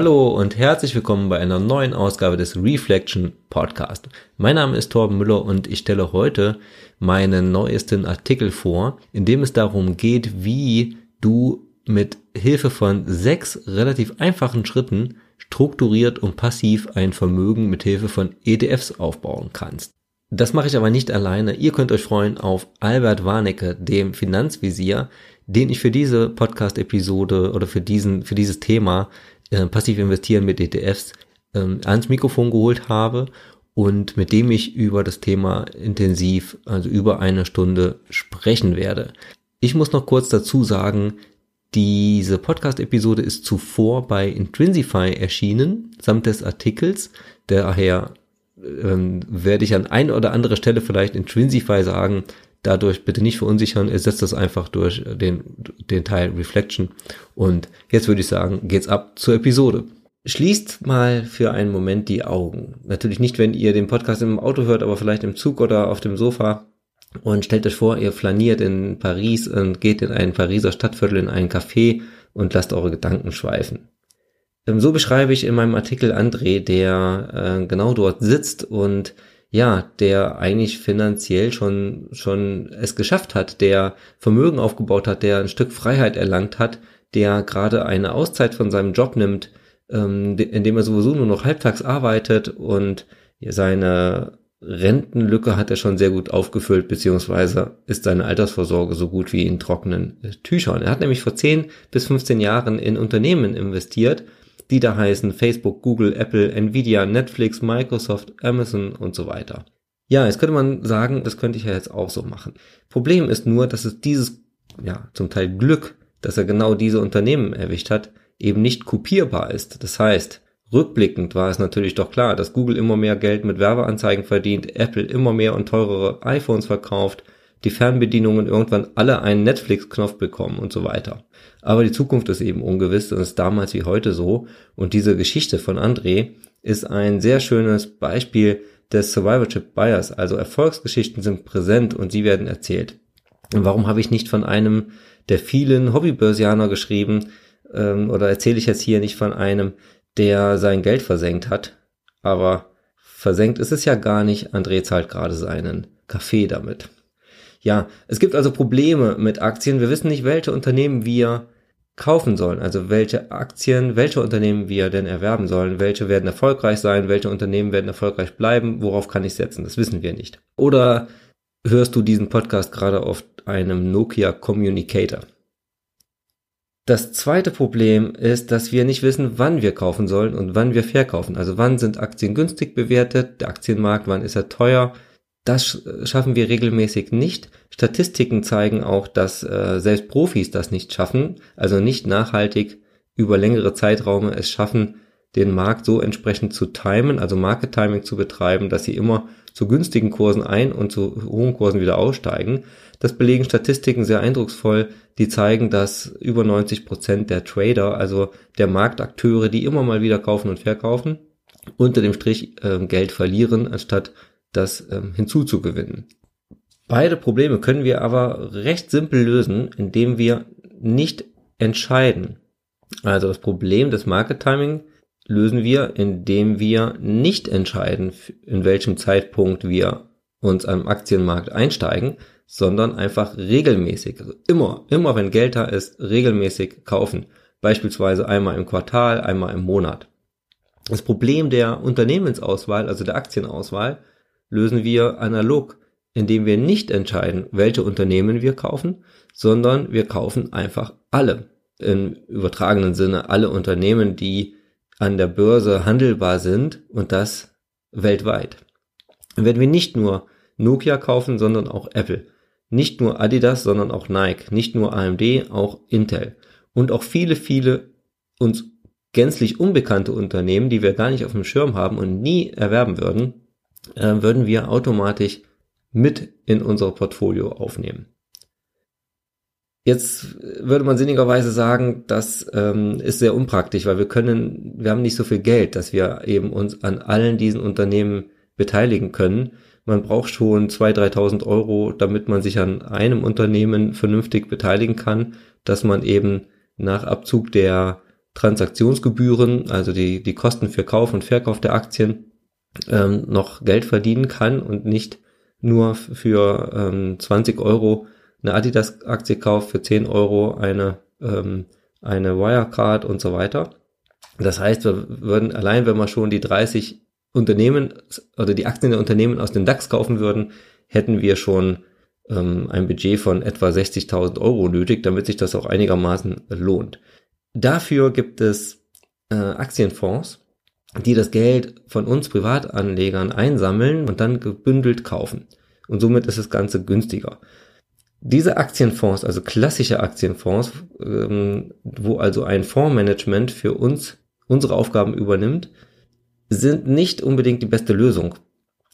Hallo und herzlich willkommen bei einer neuen Ausgabe des Reflection Podcast. Mein Name ist Torben Müller und ich stelle heute meinen neuesten Artikel vor, in dem es darum geht, wie du mit Hilfe von sechs relativ einfachen Schritten strukturiert und passiv ein Vermögen mit Hilfe von ETFs aufbauen kannst. Das mache ich aber nicht alleine. Ihr könnt euch freuen auf Albert Warnecke, dem Finanzvisier, den ich für diese Podcast-Episode oder für diesen, für dieses Thema äh, passiv investieren mit ETFs ähm, ans Mikrofon geholt habe und mit dem ich über das Thema intensiv, also über eine Stunde sprechen werde. Ich muss noch kurz dazu sagen, diese Podcast-Episode ist zuvor bei Intrinsify erschienen, samt des Artikels. Daher ähm, werde ich an ein oder andere Stelle vielleicht Intrinsify sagen, dadurch bitte nicht verunsichern, ersetzt das einfach durch den, den Teil Reflection. Und jetzt würde ich sagen, geht's ab zur Episode. Schließt mal für einen Moment die Augen. Natürlich nicht, wenn ihr den Podcast im Auto hört, aber vielleicht im Zug oder auf dem Sofa. Und stellt euch vor, ihr flaniert in Paris und geht in ein Pariser Stadtviertel in einen Café und lasst eure Gedanken schweifen. Ähm, so beschreibe ich in meinem Artikel André, der äh, genau dort sitzt und ja, der eigentlich finanziell schon, schon es geschafft hat, der Vermögen aufgebaut hat, der ein Stück Freiheit erlangt hat, der gerade eine Auszeit von seinem Job nimmt, ähm, indem er sowieso nur noch halbtags arbeitet und seine Rentenlücke hat er schon sehr gut aufgefüllt, beziehungsweise ist seine Altersvorsorge so gut wie in trockenen äh, Tüchern. Er hat nämlich vor 10 bis 15 Jahren in Unternehmen investiert die da heißen Facebook, Google, Apple, Nvidia, Netflix, Microsoft, Amazon und so weiter. Ja, jetzt könnte man sagen, das könnte ich ja jetzt auch so machen. Problem ist nur, dass es dieses, ja, zum Teil Glück, dass er genau diese Unternehmen erwischt hat, eben nicht kopierbar ist. Das heißt, rückblickend war es natürlich doch klar, dass Google immer mehr Geld mit Werbeanzeigen verdient, Apple immer mehr und teurere iPhones verkauft, die Fernbedienungen irgendwann alle einen Netflix-Knopf bekommen und so weiter. Aber die Zukunft ist eben ungewiss und ist damals wie heute so. Und diese Geschichte von André ist ein sehr schönes Beispiel des Survivorship Bias. Also Erfolgsgeschichten sind präsent und sie werden erzählt. Und warum habe ich nicht von einem der vielen Hobbybörsianer geschrieben ähm, oder erzähle ich jetzt hier nicht von einem, der sein Geld versenkt hat? Aber versenkt ist es ja gar nicht. André zahlt gerade seinen Kaffee damit. Ja, es gibt also Probleme mit Aktien. Wir wissen nicht, welche Unternehmen wir kaufen sollen. Also welche Aktien, welche Unternehmen wir denn erwerben sollen. Welche werden erfolgreich sein, welche Unternehmen werden erfolgreich bleiben. Worauf kann ich setzen? Das wissen wir nicht. Oder hörst du diesen Podcast gerade auf einem Nokia Communicator? Das zweite Problem ist, dass wir nicht wissen, wann wir kaufen sollen und wann wir verkaufen. Also wann sind Aktien günstig bewertet, der Aktienmarkt, wann ist er teuer, das schaffen wir regelmäßig nicht. Statistiken zeigen auch, dass äh, selbst Profis das nicht schaffen, also nicht nachhaltig über längere Zeitraume es schaffen, den Markt so entsprechend zu timen, also Market Timing zu betreiben, dass sie immer zu günstigen Kursen ein und zu hohen Kursen wieder aussteigen. Das belegen Statistiken sehr eindrucksvoll, die zeigen, dass über 90 Prozent der Trader, also der Marktakteure, die immer mal wieder kaufen und verkaufen, unter dem Strich äh, Geld verlieren, anstatt das ähm, hinzuzugewinnen. Beide Probleme können wir aber recht simpel lösen, indem wir nicht entscheiden. Also das Problem des Market Timing lösen wir, indem wir nicht entscheiden, in welchem Zeitpunkt wir uns am Aktienmarkt einsteigen, sondern einfach regelmäßig, also immer, immer wenn Geld da ist, regelmäßig kaufen. Beispielsweise einmal im Quartal, einmal im Monat. Das Problem der Unternehmensauswahl, also der Aktienauswahl, lösen wir analog, indem wir nicht entscheiden, welche Unternehmen wir kaufen, sondern wir kaufen einfach alle. Im übertragenen Sinne alle Unternehmen, die an der Börse handelbar sind und das weltweit. Dann werden wir nicht nur Nokia kaufen, sondern auch Apple. Nicht nur Adidas, sondern auch Nike. Nicht nur AMD, auch Intel. Und auch viele, viele uns gänzlich unbekannte Unternehmen, die wir gar nicht auf dem Schirm haben und nie erwerben würden, äh, würden wir automatisch mit in unser Portfolio aufnehmen. Jetzt würde man sinnigerweise sagen, das ähm, ist sehr unpraktisch, weil wir können, wir haben nicht so viel Geld, dass wir eben uns an allen diesen Unternehmen beteiligen können. Man braucht schon 2.000, 3.000 Euro, damit man sich an einem Unternehmen vernünftig beteiligen kann, dass man eben nach Abzug der Transaktionsgebühren, also die, die Kosten für Kauf und Verkauf der Aktien, ähm, noch Geld verdienen kann und nicht nur für ähm, 20 Euro eine Adidas-Aktie kauft, für 10 Euro eine, ähm, eine Wirecard und so weiter. Das heißt, wir würden allein, wenn wir schon die 30 Unternehmen oder die Aktien der Unternehmen aus dem DAX kaufen würden, hätten wir schon ähm, ein Budget von etwa 60.000 Euro nötig, damit sich das auch einigermaßen lohnt. Dafür gibt es äh, Aktienfonds, die das Geld von uns Privatanlegern einsammeln und dann gebündelt kaufen. Und somit ist das Ganze günstiger. Diese Aktienfonds, also klassische Aktienfonds, ähm, wo also ein Fondsmanagement für uns unsere Aufgaben übernimmt, sind nicht unbedingt die beste Lösung.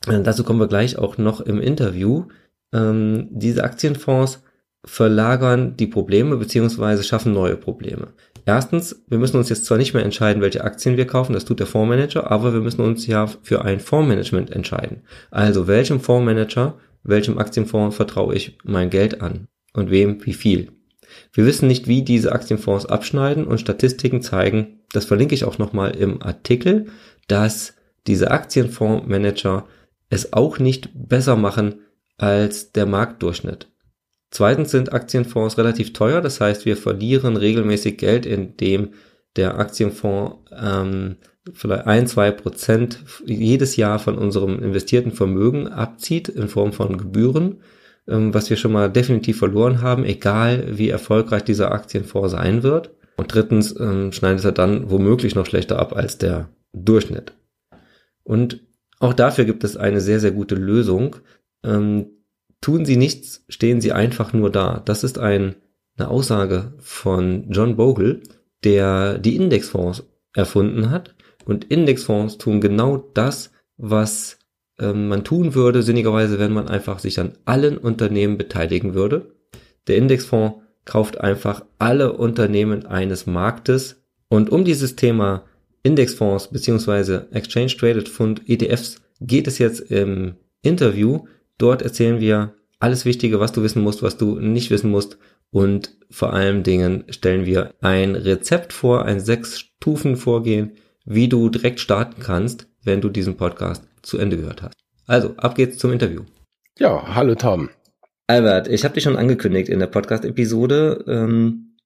Dazu kommen wir gleich auch noch im Interview. Ähm, diese Aktienfonds verlagern die Probleme beziehungsweise schaffen neue Probleme. Erstens, wir müssen uns jetzt zwar nicht mehr entscheiden, welche Aktien wir kaufen, das tut der Fondsmanager, aber wir müssen uns ja für ein Fondsmanagement entscheiden. Also welchem Fondsmanager, welchem Aktienfonds vertraue ich mein Geld an und wem wie viel. Wir wissen nicht, wie diese Aktienfonds abschneiden und Statistiken zeigen, das verlinke ich auch nochmal im Artikel, dass diese Aktienfondsmanager es auch nicht besser machen als der Marktdurchschnitt. Zweitens sind Aktienfonds relativ teuer, das heißt, wir verlieren regelmäßig Geld, indem der Aktienfonds ähm, vielleicht ein, zwei Prozent jedes Jahr von unserem investierten Vermögen abzieht in Form von Gebühren, ähm, was wir schon mal definitiv verloren haben, egal wie erfolgreich dieser Aktienfonds sein wird. Und drittens ähm, schneidet er dann womöglich noch schlechter ab als der Durchschnitt. Und auch dafür gibt es eine sehr, sehr gute Lösung. Ähm, Tun sie nichts, stehen sie einfach nur da. Das ist ein, eine Aussage von John Bogle, der die Indexfonds erfunden hat. Und Indexfonds tun genau das, was ähm, man tun würde, sinnigerweise, wenn man einfach sich an allen Unternehmen beteiligen würde. Der Indexfonds kauft einfach alle Unternehmen eines Marktes. Und um dieses Thema Indexfonds beziehungsweise Exchange Traded Fund ETFs geht es jetzt im Interview Dort erzählen wir alles Wichtige, was du wissen musst, was du nicht wissen musst. Und vor allen Dingen stellen wir ein Rezept vor, ein Sechs-Stufen-Vorgehen, wie du direkt starten kannst, wenn du diesen Podcast zu Ende gehört hast. Also, ab geht's zum Interview. Ja, hallo Tom. Albert, ich habe dich schon angekündigt in der Podcast-Episode. Ähm,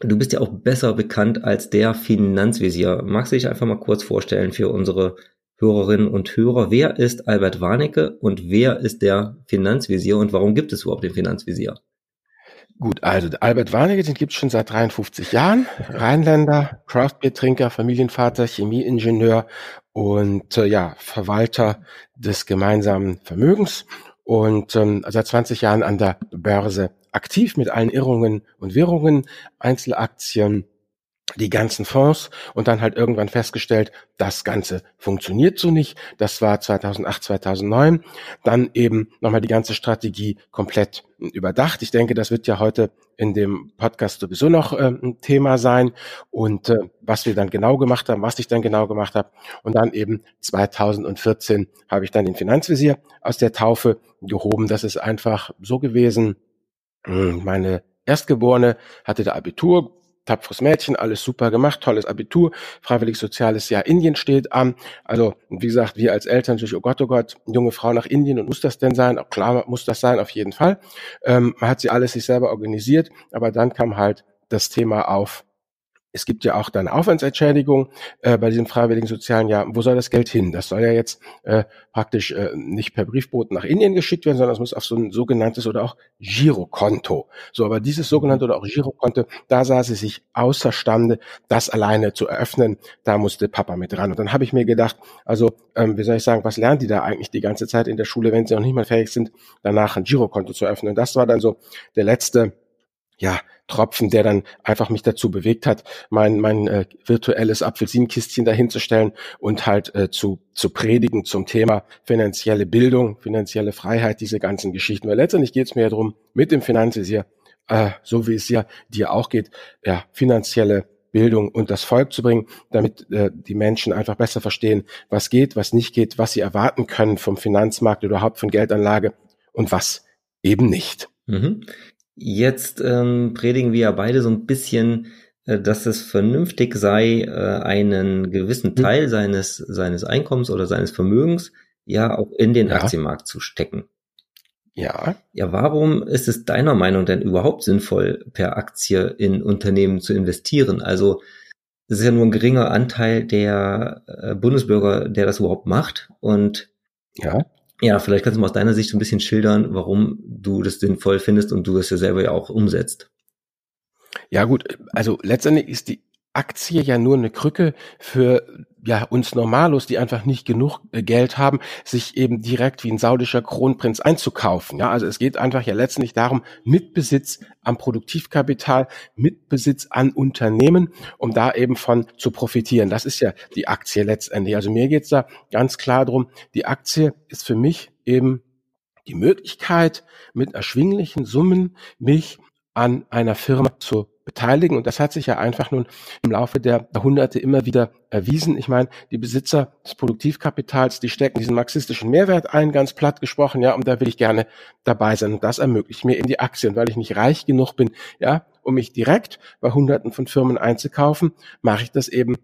du bist ja auch besser bekannt als der Finanzvisier. Magst du dich einfach mal kurz vorstellen für unsere Hörerinnen und Hörer, wer ist Albert Warnecke und wer ist der Finanzvisier und warum gibt es überhaupt den Finanzvisier? Gut, also Albert Warnecke, den gibt es schon seit 53 Jahren. Rheinländer, Craftbeer-Trinker, Familienvater, Chemieingenieur und äh, ja, Verwalter des gemeinsamen Vermögens und ähm, seit 20 Jahren an der Börse aktiv mit allen Irrungen und Wirrungen, Einzelaktien, die ganzen Fonds und dann halt irgendwann festgestellt, das Ganze funktioniert so nicht. Das war 2008, 2009. Dann eben nochmal die ganze Strategie komplett überdacht. Ich denke, das wird ja heute in dem Podcast sowieso noch äh, ein Thema sein und äh, was wir dann genau gemacht haben, was ich dann genau gemacht habe. Und dann eben 2014 habe ich dann den Finanzvisier aus der Taufe gehoben. Das ist einfach so gewesen. Hm, meine Erstgeborene hatte der Abitur, tapferes Mädchen, alles super gemacht, tolles Abitur, freiwillig soziales Jahr Indien steht an. Also, wie gesagt, wir als Eltern natürlich, oh Gott, oh Gott, junge Frau nach Indien und muss das denn sein? Auch klar muss das sein, auf jeden Fall. Ähm, man hat sie alles sich selber organisiert, aber dann kam halt das Thema auf, es gibt ja auch dann Aufwandsentschädigung äh, bei diesem freiwilligen sozialen Jahr. Wo soll das Geld hin? Das soll ja jetzt äh, praktisch äh, nicht per Briefboot nach Indien geschickt werden, sondern es muss auf so ein sogenanntes oder auch Girokonto. So, aber dieses sogenannte oder auch Girokonto, da sah sie sich außerstande, das alleine zu eröffnen. Da musste Papa mit ran. Und dann habe ich mir gedacht, also ähm, wie soll ich sagen, was lernen die da eigentlich die ganze Zeit in der Schule, wenn sie noch nicht mal fähig sind, danach ein Girokonto zu öffnen? Und das war dann so der letzte ja, Tropfen, der dann einfach mich dazu bewegt hat, mein, mein äh, virtuelles Apfelsinenkistchen dahinzustellen und halt äh, zu, zu predigen zum Thema finanzielle Bildung, finanzielle Freiheit, diese ganzen Geschichten. Weil letztendlich geht es mir ja darum, mit dem Finanzvisier, äh, so wie es ja dir auch geht, ja, finanzielle Bildung und das Volk zu bringen, damit äh, die Menschen einfach besser verstehen, was geht, was nicht geht, was sie erwarten können vom Finanzmarkt oder überhaupt von Geldanlage und was eben nicht. Mhm. Jetzt ähm, predigen wir ja beide so ein bisschen äh, dass es vernünftig sei, äh, einen gewissen hm. Teil seines, seines Einkommens oder seines Vermögens ja auch in den ja. Aktienmarkt zu stecken. Ja. Ja, warum ist es deiner Meinung denn überhaupt sinnvoll, per Aktie in Unternehmen zu investieren? Also, es ist ja nur ein geringer Anteil der äh, Bundesbürger, der das überhaupt macht. Und ja. Ja, vielleicht kannst du mal aus deiner Sicht ein bisschen schildern, warum du das sinnvoll findest und du es ja selber ja auch umsetzt. Ja gut, also letztendlich ist die Aktie ja nur eine Krücke für ja uns Normalos, die einfach nicht genug äh, Geld haben, sich eben direkt wie ein saudischer Kronprinz einzukaufen. Ja, also es geht einfach ja letztendlich darum, Mitbesitz am Produktivkapital, Mitbesitz an Unternehmen, um da eben von zu profitieren. Das ist ja die Aktie letztendlich. Also mir geht's da ganz klar drum. die Aktie ist für mich eben die Möglichkeit, mit erschwinglichen Summen mich an einer Firma zu beteiligen. Und das hat sich ja einfach nun im Laufe der Jahrhunderte immer wieder erwiesen. Ich meine, die Besitzer des Produktivkapitals, die stecken diesen marxistischen Mehrwert ein, ganz platt gesprochen, ja, und da will ich gerne dabei sein. Und das ermöglicht mir in die Aktien, weil ich nicht reich genug bin, ja, um mich direkt bei Hunderten von Firmen einzukaufen, mache ich das eben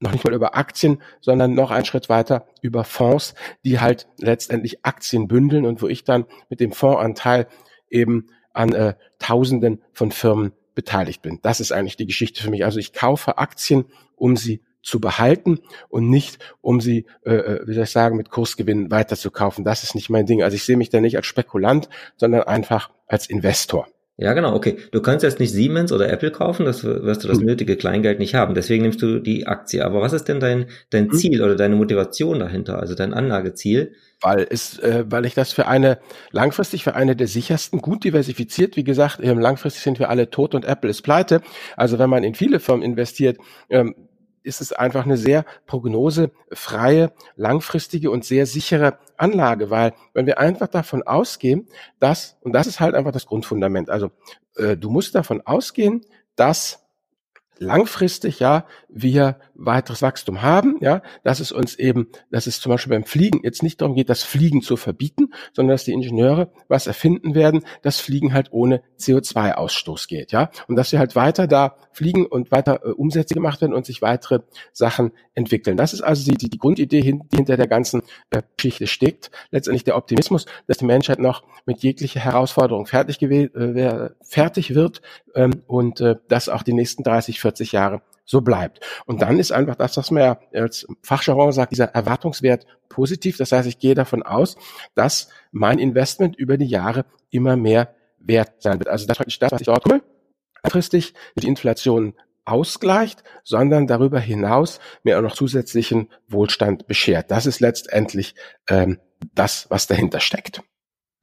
noch nicht mal über Aktien, sondern noch einen Schritt weiter über Fonds, die halt letztendlich Aktien bündeln und wo ich dann mit dem Fondsanteil eben an äh, Tausenden von Firmen beteiligt bin. Das ist eigentlich die Geschichte für mich. Also ich kaufe Aktien, um sie zu behalten und nicht, um sie, äh, äh wie soll ich sagen, mit Kursgewinn weiterzukaufen. Das ist nicht mein Ding. Also ich sehe mich da nicht als Spekulant, sondern einfach als Investor. Ja, genau, okay. Du kannst jetzt nicht Siemens oder Apple kaufen, das wirst du das hm. nötige Kleingeld nicht haben. Deswegen nimmst du die Aktie. Aber was ist denn dein, dein hm. Ziel oder deine Motivation dahinter, also dein Anlageziel? Weil es, äh, weil ich das für eine langfristig für eine der sichersten, gut diversifiziert, wie gesagt, ähm, langfristig sind wir alle tot und Apple ist pleite. Also wenn man in viele Firmen investiert, ähm, ist es einfach eine sehr prognosefreie, langfristige und sehr sichere Anlage, weil wenn wir einfach davon ausgehen, dass, und das ist halt einfach das Grundfundament, also äh, du musst davon ausgehen, dass langfristig ja wir weiteres Wachstum haben, ja, dass es uns eben, dass es zum Beispiel beim Fliegen jetzt nicht darum geht, das Fliegen zu verbieten, sondern dass die Ingenieure was erfinden werden, dass Fliegen halt ohne CO2-Ausstoß geht, ja, und dass wir halt weiter da fliegen und weiter äh, Umsätze gemacht werden und sich weitere Sachen entwickeln. Das ist also die, die, die Grundidee, hin, die hinter der ganzen äh, Geschichte steckt. Letztendlich der Optimismus, dass die Menschheit noch mit jeglicher Herausforderung fertig, äh, fertig wird ähm, und äh, dass auch die nächsten 30, 40 Jahre so bleibt. Und dann ist einfach das, was man ja als Fachjargon sagt, dieser Erwartungswert positiv. Das heißt, ich gehe davon aus, dass mein Investment über die Jahre immer mehr wert sein wird. Also das ist das, was ich dort tue, langfristig die Inflation ausgleicht, sondern darüber hinaus mir auch noch zusätzlichen Wohlstand beschert. Das ist letztendlich ähm, das, was dahinter steckt.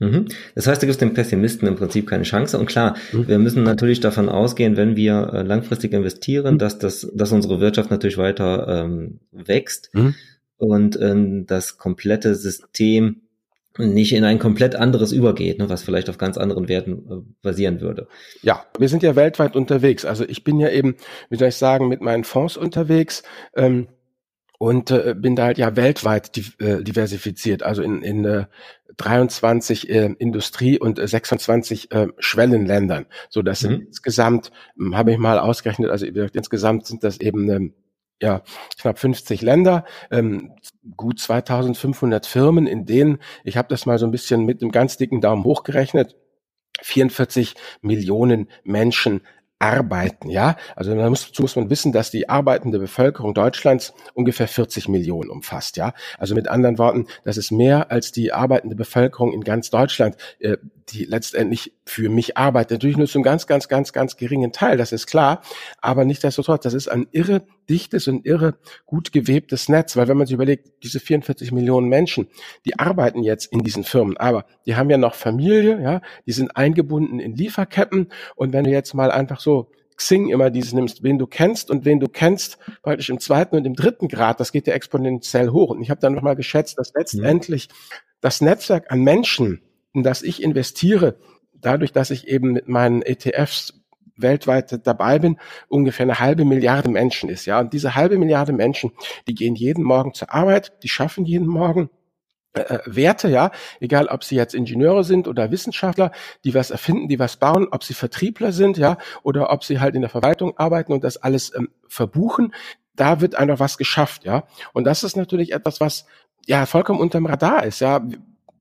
Mhm. Das heißt, du gibst dem Pessimisten im Prinzip keine Chance. Und klar, mhm. wir müssen natürlich davon ausgehen, wenn wir äh, langfristig investieren, mhm. dass das, dass unsere Wirtschaft natürlich weiter ähm, wächst mhm. und ähm, das komplette System nicht in ein komplett anderes übergeht, ne, was vielleicht auf ganz anderen Werten äh, basieren würde. Ja, wir sind ja weltweit unterwegs. Also ich bin ja eben, wie soll ich sagen, mit meinen Fonds unterwegs. Ähm, und äh, bin da halt ja weltweit äh, diversifiziert, also in, in äh, 23 äh, Industrie- und äh, 26 äh, Schwellenländern. So, das sind mhm. insgesamt, hm, habe ich mal ausgerechnet, also insgesamt sind das eben ähm, ja, knapp 50 Länder, ähm, gut 2500 Firmen, in denen, ich habe das mal so ein bisschen mit einem ganz dicken Daumen hochgerechnet, 44 Millionen Menschen arbeiten, ja. Also da muss, muss man wissen, dass die arbeitende Bevölkerung Deutschlands ungefähr 40 Millionen umfasst, ja. Also mit anderen Worten, das ist mehr als die arbeitende Bevölkerung in ganz Deutschland, äh, die letztendlich für mich arbeitet. Natürlich nur zum ganz, ganz, ganz, ganz geringen Teil, das ist klar. Aber nichtsdestotrotz, das ist ein irre dichtes und irre gut gewebtes Netz, weil wenn man sich überlegt, diese 44 Millionen Menschen, die arbeiten jetzt in diesen Firmen, aber die haben ja noch Familie, ja, die sind eingebunden in Lieferketten und wenn du jetzt mal einfach so Xing immer dieses nimmst, wen du kennst und wen du kennst, praktisch im zweiten und im dritten Grad, das geht ja exponentiell hoch. Und ich habe dann nochmal geschätzt, dass letztendlich das Netzwerk an Menschen, in das ich investiere, dadurch, dass ich eben mit meinen ETFs weltweit dabei bin, ungefähr eine halbe Milliarde Menschen ist. Ja, und diese halbe Milliarde Menschen, die gehen jeden Morgen zur Arbeit, die schaffen jeden Morgen, äh, äh, Werte, ja, egal ob sie jetzt Ingenieure sind oder Wissenschaftler, die was erfinden, die was bauen, ob sie Vertriebler sind, ja, oder ob sie halt in der Verwaltung arbeiten und das alles ähm, verbuchen, da wird einfach was geschafft, ja. Und das ist natürlich etwas, was ja vollkommen unterm Radar ist, ja.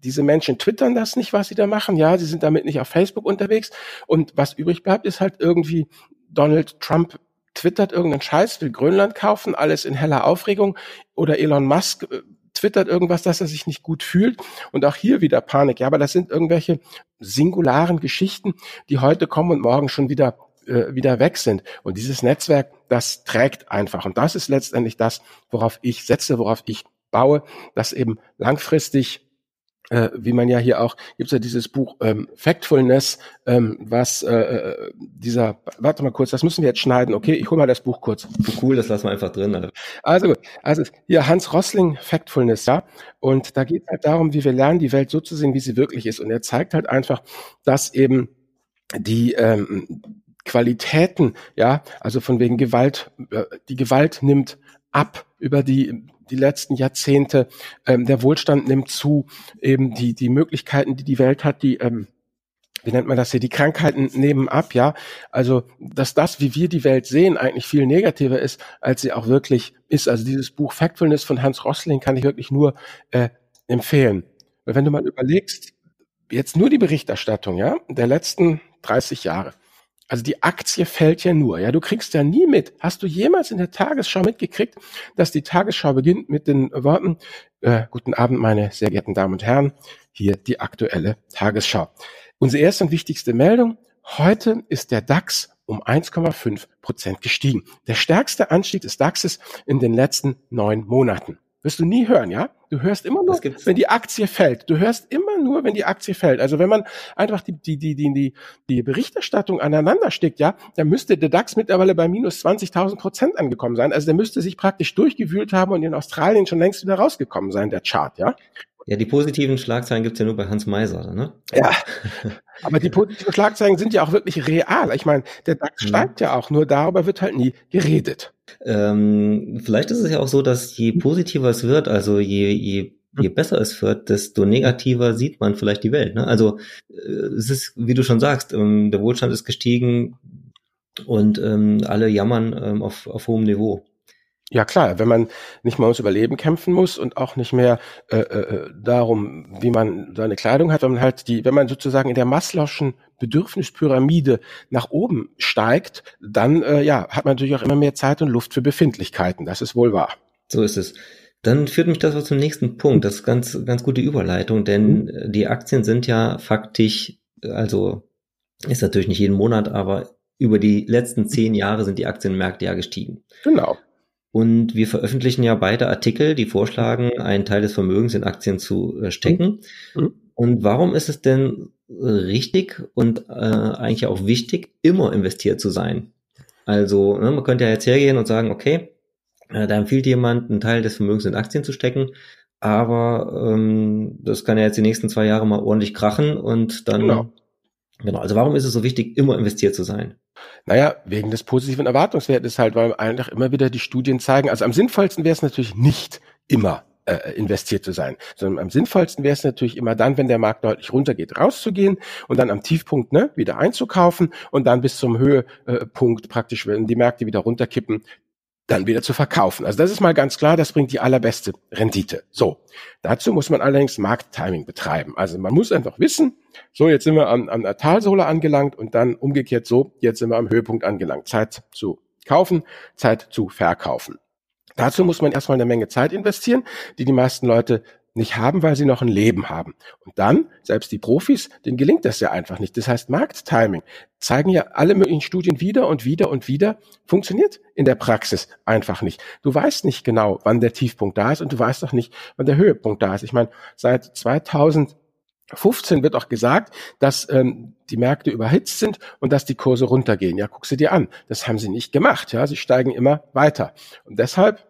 Diese Menschen twittern das nicht, was sie da machen, ja, sie sind damit nicht auf Facebook unterwegs und was übrig bleibt, ist halt irgendwie Donald Trump twittert irgendeinen Scheiß, will Grönland kaufen, alles in heller Aufregung oder Elon Musk äh, twittert irgendwas, dass er sich nicht gut fühlt. Und auch hier wieder Panik. Ja, aber das sind irgendwelche singularen Geschichten, die heute kommen und morgen schon wieder äh, wieder weg sind. Und dieses Netzwerk, das trägt einfach. Und das ist letztendlich das, worauf ich setze, worauf ich baue, dass eben langfristig äh, wie man ja hier auch, gibt es ja dieses Buch ähm, Factfulness, ähm, was äh, äh, dieser, warte mal kurz, das müssen wir jetzt schneiden, okay, ich hole mal das Buch kurz. Cool, das lassen wir einfach drin. Alter. Also gut, also hier Hans Rossling, Factfulness, ja, und da geht es halt darum, wie wir lernen, die Welt so zu sehen, wie sie wirklich ist. Und er zeigt halt einfach, dass eben die ähm, Qualitäten, ja, also von wegen Gewalt, äh, die Gewalt nimmt ab über die die letzten Jahrzehnte. Ähm, der Wohlstand nimmt zu, eben die, die Möglichkeiten, die die Welt hat, die, ähm, wie nennt man das hier, die Krankheiten nehmen ab, ja. Also, dass das, wie wir die Welt sehen, eigentlich viel negativer ist, als sie auch wirklich ist. Also dieses Buch Factfulness von Hans Rossling kann ich wirklich nur äh, empfehlen. Weil wenn du mal überlegst, jetzt nur die Berichterstattung, ja, der letzten 30 Jahre, also die Aktie fällt ja nur. Ja, du kriegst ja nie mit. Hast du jemals in der Tagesschau mitgekriegt, dass die Tagesschau beginnt mit den Worten, äh, guten Abend, meine sehr geehrten Damen und Herren, hier die aktuelle Tagesschau. Unsere erste und wichtigste Meldung. Heute ist der DAX um 1,5 Prozent gestiegen. Der stärkste Anstieg des DAXes in den letzten neun Monaten. Wirst du nie hören, ja? Du hörst immer nur, wenn die Aktie fällt. Du hörst immer nur, wenn die Aktie fällt. Also wenn man einfach die, die, die, die, die Berichterstattung aneinander steckt, ja, dann müsste der DAX mittlerweile bei minus 20.000 Prozent angekommen sein. Also der müsste sich praktisch durchgewühlt haben und in Australien schon längst wieder rausgekommen sein, der Chart, ja? Ja, die positiven Schlagzeilen gibt's ja nur bei Hans Meiser, ne? Ja, aber die positiven Schlagzeilen sind ja auch wirklich real. Ich meine, der DAX mhm. steigt ja auch, nur darüber wird halt nie geredet. Ähm, vielleicht ist es ja auch so, dass je positiver es wird, also je, je je hm. besser es wird, desto negativer sieht man vielleicht die Welt. Ne? Also äh, es ist, wie du schon sagst, ähm, der Wohlstand ist gestiegen und ähm, alle jammern ähm, auf, auf hohem Niveau. Ja klar, wenn man nicht mal ums Überleben kämpfen muss und auch nicht mehr äh, äh, darum, wie man seine Kleidung hat, sondern halt die, wenn man sozusagen in der Maslow'schen Bedürfnispyramide nach oben steigt, dann äh, ja hat man natürlich auch immer mehr Zeit und Luft für Befindlichkeiten. Das ist wohl wahr. So ist es. Dann führt mich das zum nächsten Punkt. Das ist ganz ganz gute Überleitung, denn mhm. die Aktien sind ja faktisch, also ist natürlich nicht jeden Monat, aber über die letzten zehn Jahre sind die Aktienmärkte ja gestiegen. Genau. Und wir veröffentlichen ja beide Artikel, die vorschlagen, einen Teil des Vermögens in Aktien zu äh, stecken. Mhm. Und warum ist es denn richtig und äh, eigentlich auch wichtig, immer investiert zu sein? Also, ne, man könnte ja jetzt hergehen und sagen, okay, äh, da empfiehlt jemand, einen Teil des Vermögens in Aktien zu stecken, aber ähm, das kann ja jetzt die nächsten zwei Jahre mal ordentlich krachen und dann. Genau. Genau. Also warum ist es so wichtig, immer investiert zu sein? Naja, wegen des positiven Erwartungswertes halt, weil einfach immer wieder die Studien zeigen, also am sinnvollsten wäre es natürlich nicht immer äh, investiert zu sein, sondern am sinnvollsten wäre es natürlich immer dann, wenn der Markt deutlich runtergeht, rauszugehen und dann am Tiefpunkt ne, wieder einzukaufen und dann bis zum Höhepunkt praktisch, wenn die Märkte wieder runterkippen, dann wieder zu verkaufen. Also das ist mal ganz klar, das bringt die allerbeste Rendite. So, dazu muss man allerdings Markttiming betreiben. Also man muss einfach wissen, so jetzt sind wir an, an der Talsohle angelangt und dann umgekehrt so, jetzt sind wir am Höhepunkt angelangt. Zeit zu kaufen, Zeit zu verkaufen. Dazu muss man erstmal eine Menge Zeit investieren, die die meisten Leute nicht haben, weil sie noch ein Leben haben. Und dann, selbst die Profis, denen gelingt das ja einfach nicht. Das heißt, Markttiming zeigen ja alle möglichen Studien wieder und wieder und wieder, funktioniert in der Praxis einfach nicht. Du weißt nicht genau, wann der Tiefpunkt da ist und du weißt auch nicht, wann der Höhepunkt da ist. Ich meine, seit 2015 wird auch gesagt, dass ähm, die Märkte überhitzt sind und dass die Kurse runtergehen. Ja, guck sie dir an. Das haben sie nicht gemacht. Ja, sie steigen immer weiter. Und deshalb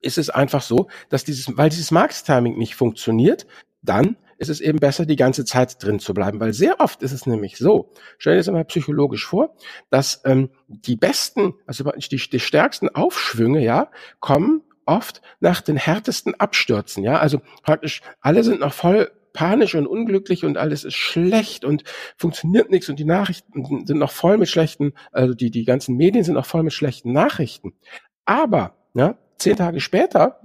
ist es einfach so, dass dieses, weil dieses Markttiming nicht funktioniert, dann ist es eben besser, die ganze Zeit drin zu bleiben. Weil sehr oft ist es nämlich so, stell dir das mal psychologisch vor, dass ähm, die besten, also die, die stärksten Aufschwünge, ja, kommen oft nach den härtesten Abstürzen, ja. Also praktisch alle sind noch voll panisch und unglücklich und alles ist schlecht und funktioniert nichts und die Nachrichten sind noch voll mit schlechten, also die, die ganzen Medien sind noch voll mit schlechten Nachrichten. Aber, ja, zehn Tage später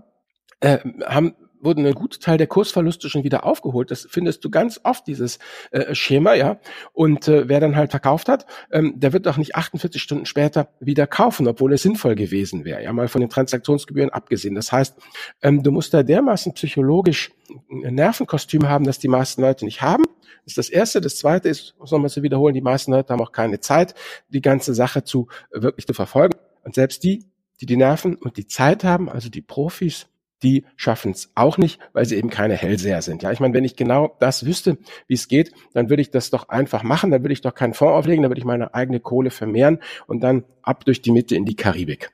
äh, haben wurden ein guter Teil der Kursverluste schon wieder aufgeholt. Das findest du ganz oft, dieses äh, Schema, ja. Und äh, wer dann halt verkauft hat, ähm, der wird doch nicht 48 Stunden später wieder kaufen, obwohl es sinnvoll gewesen wäre. Ja, mal von den Transaktionsgebühren abgesehen. Das heißt, ähm, du musst da dermaßen psychologisch ein Nervenkostüm haben, das die meisten Leute nicht haben. Das ist das Erste. Das Zweite ist, muss nochmal zu wiederholen, die meisten Leute haben auch keine Zeit, die ganze Sache zu äh, wirklich zu verfolgen. Und selbst die, die die Nerven und die Zeit haben, also die Profis, die schaffen es auch nicht, weil sie eben keine Hellseher sind. Ja, ich meine, wenn ich genau das wüsste, wie es geht, dann würde ich das doch einfach machen. Dann würde ich doch keinen Fonds auflegen, dann würde ich meine eigene Kohle vermehren und dann ab durch die Mitte in die Karibik.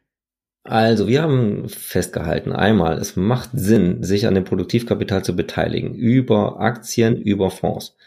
Also, wir haben festgehalten, einmal, es macht Sinn, sich an dem Produktivkapital zu beteiligen, über Aktien, über Fonds.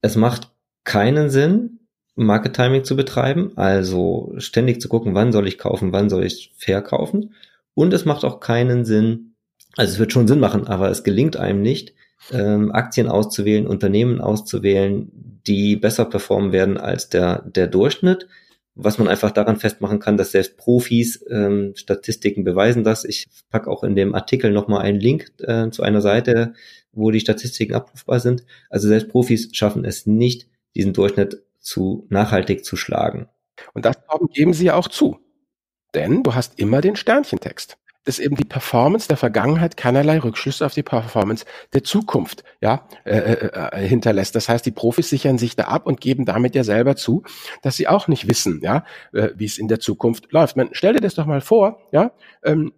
Es macht keinen Sinn, Market Timing zu betreiben, also ständig zu gucken, wann soll ich kaufen, wann soll ich verkaufen. Und es macht auch keinen Sinn, also es wird schon Sinn machen, aber es gelingt einem nicht, ähm, Aktien auszuwählen, Unternehmen auszuwählen, die besser performen werden als der, der Durchschnitt. Was man einfach daran festmachen kann, dass selbst Profis, ähm, Statistiken beweisen das. Ich packe auch in dem Artikel nochmal einen Link äh, zu einer Seite, wo die Statistiken abrufbar sind. Also selbst Profis schaffen es nicht, diesen Durchschnitt zu nachhaltig zu schlagen. Und das geben sie ja auch zu. Denn du hast immer den Sternchentext dass eben die Performance der Vergangenheit keinerlei Rückschlüsse auf die Performance der Zukunft ja, äh, äh, äh, hinterlässt. Das heißt, die Profis sichern sich da ab und geben damit ja selber zu, dass sie auch nicht wissen, ja, äh, wie es in der Zukunft läuft. Man, stell dir das doch mal vor, ja, ähm,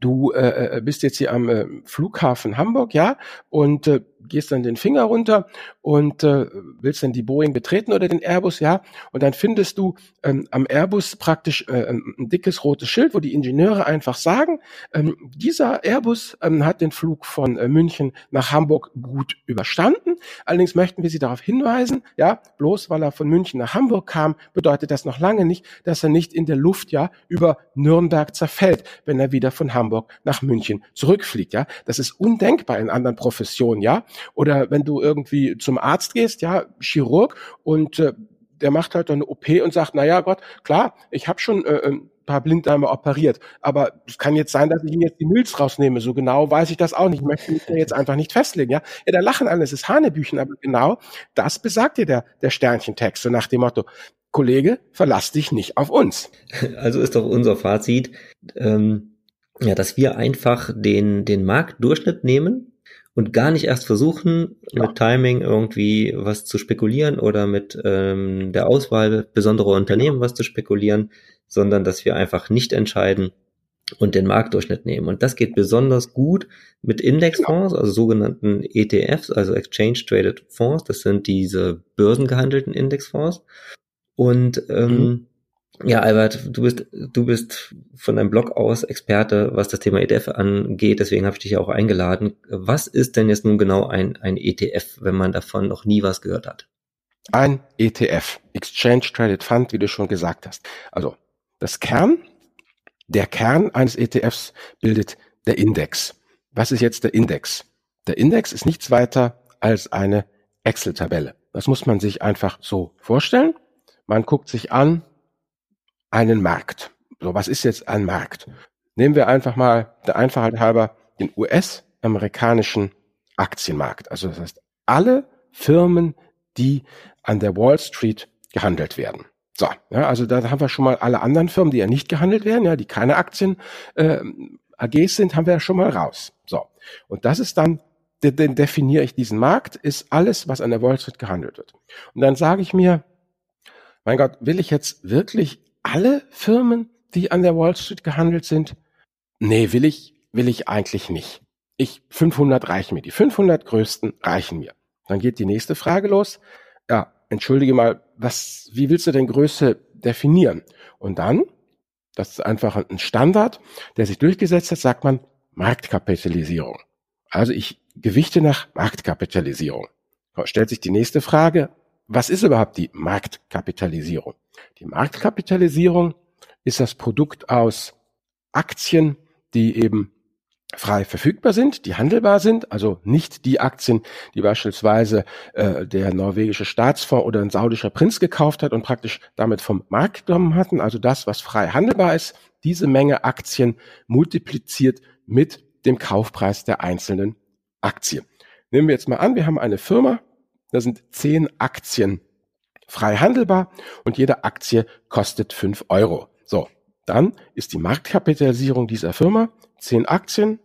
du äh, äh, bist jetzt hier am äh, Flughafen Hamburg, ja, und äh, gehst dann den Finger runter und äh, willst dann die Boeing betreten oder den Airbus, ja, und dann findest du ähm, am Airbus praktisch äh, ein dickes rotes Schild, wo die Ingenieure einfach sagen, ähm, dieser Airbus ähm, hat den Flug von äh, München nach Hamburg gut überstanden. Allerdings möchten wir Sie darauf hinweisen, ja, bloß weil er von München nach Hamburg kam, bedeutet das noch lange nicht, dass er nicht in der Luft ja über Nürnberg zerfällt, wenn er wieder von Hamburg nach München zurückfliegt, ja. Das ist undenkbar in anderen Professionen, ja. Oder wenn du irgendwie zum Arzt gehst, ja, Chirurg und äh, der macht halt eine OP und sagt, na ja, Gott, klar, ich habe schon äh, ein paar Blinddarme operiert, aber es kann jetzt sein, dass ich ihm jetzt die Milz rausnehme. So genau weiß ich das auch nicht. Ich möchte mich da jetzt einfach nicht festlegen. Ja, ja da lachen alle, es ist Hanebüchen, aber genau das besagt dir der, der Sternchentext, so nach dem Motto, Kollege, verlass dich nicht auf uns. Also ist doch unser Fazit, ähm, ja, dass wir einfach den, den Marktdurchschnitt nehmen und gar nicht erst versuchen, ja. mit Timing irgendwie was zu spekulieren oder mit ähm, der Auswahl besonderer Unternehmen was zu spekulieren, sondern dass wir einfach nicht entscheiden und den Marktdurchschnitt nehmen. Und das geht besonders gut mit Indexfonds, also sogenannten ETFs, also Exchange Traded Fonds. Das sind diese börsengehandelten Indexfonds. Und ähm, mhm. Ja, Albert, du bist, du bist von deinem Blog aus Experte, was das Thema ETF angeht, deswegen habe ich dich ja auch eingeladen. Was ist denn jetzt nun genau ein, ein ETF, wenn man davon noch nie was gehört hat? Ein ETF, Exchange Traded Fund, wie du schon gesagt hast. Also das Kern, der Kern eines ETFs bildet der Index. Was ist jetzt der Index? Der Index ist nichts weiter als eine Excel-Tabelle. Das muss man sich einfach so vorstellen. Man guckt sich an, einen Markt. So, was ist jetzt ein Markt? Nehmen wir einfach mal der Einfachheit halber den US-amerikanischen Aktienmarkt. Also das heißt, alle Firmen, die an der Wall Street gehandelt werden. So, ja, also da haben wir schon mal alle anderen Firmen, die ja nicht gehandelt werden, ja, die keine Aktien äh, AGs sind, haben wir ja schon mal raus. So, und das ist dann, den definiere ich diesen Markt, ist alles, was an der Wall Street gehandelt wird. Und dann sage ich mir, mein Gott, will ich jetzt wirklich alle Firmen, die an der Wall Street gehandelt sind? Nee, will ich, will ich eigentlich nicht. Ich, 500 reichen mir. Die 500 größten reichen mir. Dann geht die nächste Frage los. Ja, entschuldige mal, was, wie willst du denn Größe definieren? Und dann, das ist einfach ein Standard, der sich durchgesetzt hat, sagt man Marktkapitalisierung. Also ich gewichte nach Marktkapitalisierung. Stellt sich die nächste Frage, was ist überhaupt die Marktkapitalisierung? Die Marktkapitalisierung ist das Produkt aus Aktien, die eben frei verfügbar sind, die handelbar sind, also nicht die Aktien, die beispielsweise äh, der norwegische Staatsfonds oder ein saudischer Prinz gekauft hat und praktisch damit vom Markt genommen hatten, also das, was frei handelbar ist, diese Menge Aktien multipliziert mit dem Kaufpreis der einzelnen Aktie. Nehmen wir jetzt mal an, wir haben eine Firma, da sind zehn Aktien frei handelbar und jede Aktie kostet fünf Euro. So, dann ist die Marktkapitalisierung dieser Firma zehn Aktien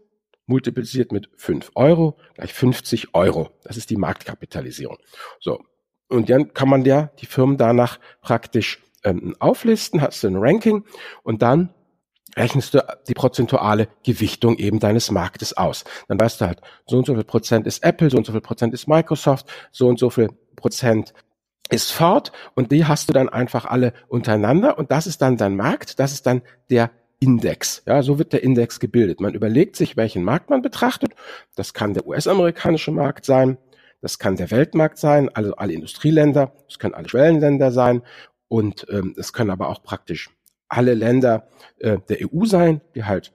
multipliziert mit fünf Euro gleich 50 Euro. Das ist die Marktkapitalisierung. So. Und dann kann man ja die Firmen danach praktisch ähm, auflisten, hast du ein Ranking und dann rechnest du die prozentuale Gewichtung eben deines Marktes aus. Dann weißt du halt, so und so viel Prozent ist Apple, so und so viel Prozent ist Microsoft, so und so viel Prozent ist Ford und die hast du dann einfach alle untereinander und das ist dann dein Markt, das ist dann der Index. Ja, so wird der Index gebildet. Man überlegt sich, welchen Markt man betrachtet. Das kann der US-amerikanische Markt sein, das kann der Weltmarkt sein, also alle Industrieländer, das können alle Schwellenländer sein und ähm, es können aber auch praktisch alle Länder äh, der EU sein, die halt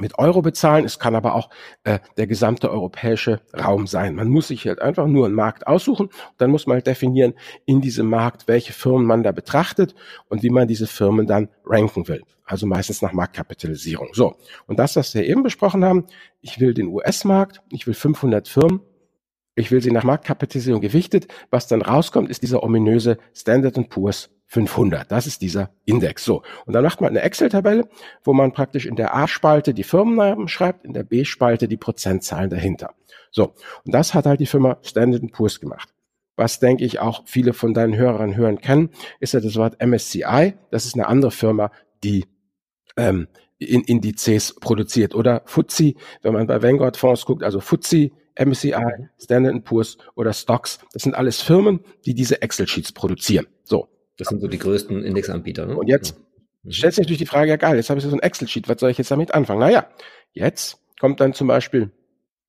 mit Euro bezahlen. Es kann aber auch äh, der gesamte europäische Raum sein. Man muss sich halt einfach nur einen Markt aussuchen. Dann muss man halt definieren in diesem Markt, welche Firmen man da betrachtet und wie man diese Firmen dann ranken will. Also meistens nach Marktkapitalisierung. So. Und das, was wir eben besprochen haben, ich will den US-Markt, ich will 500 Firmen, ich will sie nach Marktkapitalisierung gewichtet. Was dann rauskommt, ist dieser ominöse Standard Poor's 500. Das ist dieser Index. So. Und dann macht man eine Excel-Tabelle, wo man praktisch in der A-Spalte die Firmennamen schreibt, in der B-Spalte die Prozentzahlen dahinter. So. Und das hat halt die Firma Standard Poor's gemacht. Was denke ich auch viele von deinen Hörern hören kennen, ist ja das Wort MSCI. Das ist eine andere Firma, die ähm, in Indizes produziert. Oder FTSE, wenn man bei Vanguard Fonds guckt, also FTSE, MSCI, Standard Poor's oder Stocks. Das sind alles Firmen, die diese Excel-Sheets produzieren. So. Das sind so die größten Indexanbieter. Ne? Und jetzt mhm. stellt sich natürlich die Frage, ja geil, jetzt habe ich so ein Excel-Sheet, was soll ich jetzt damit anfangen? Naja, jetzt kommt dann zum Beispiel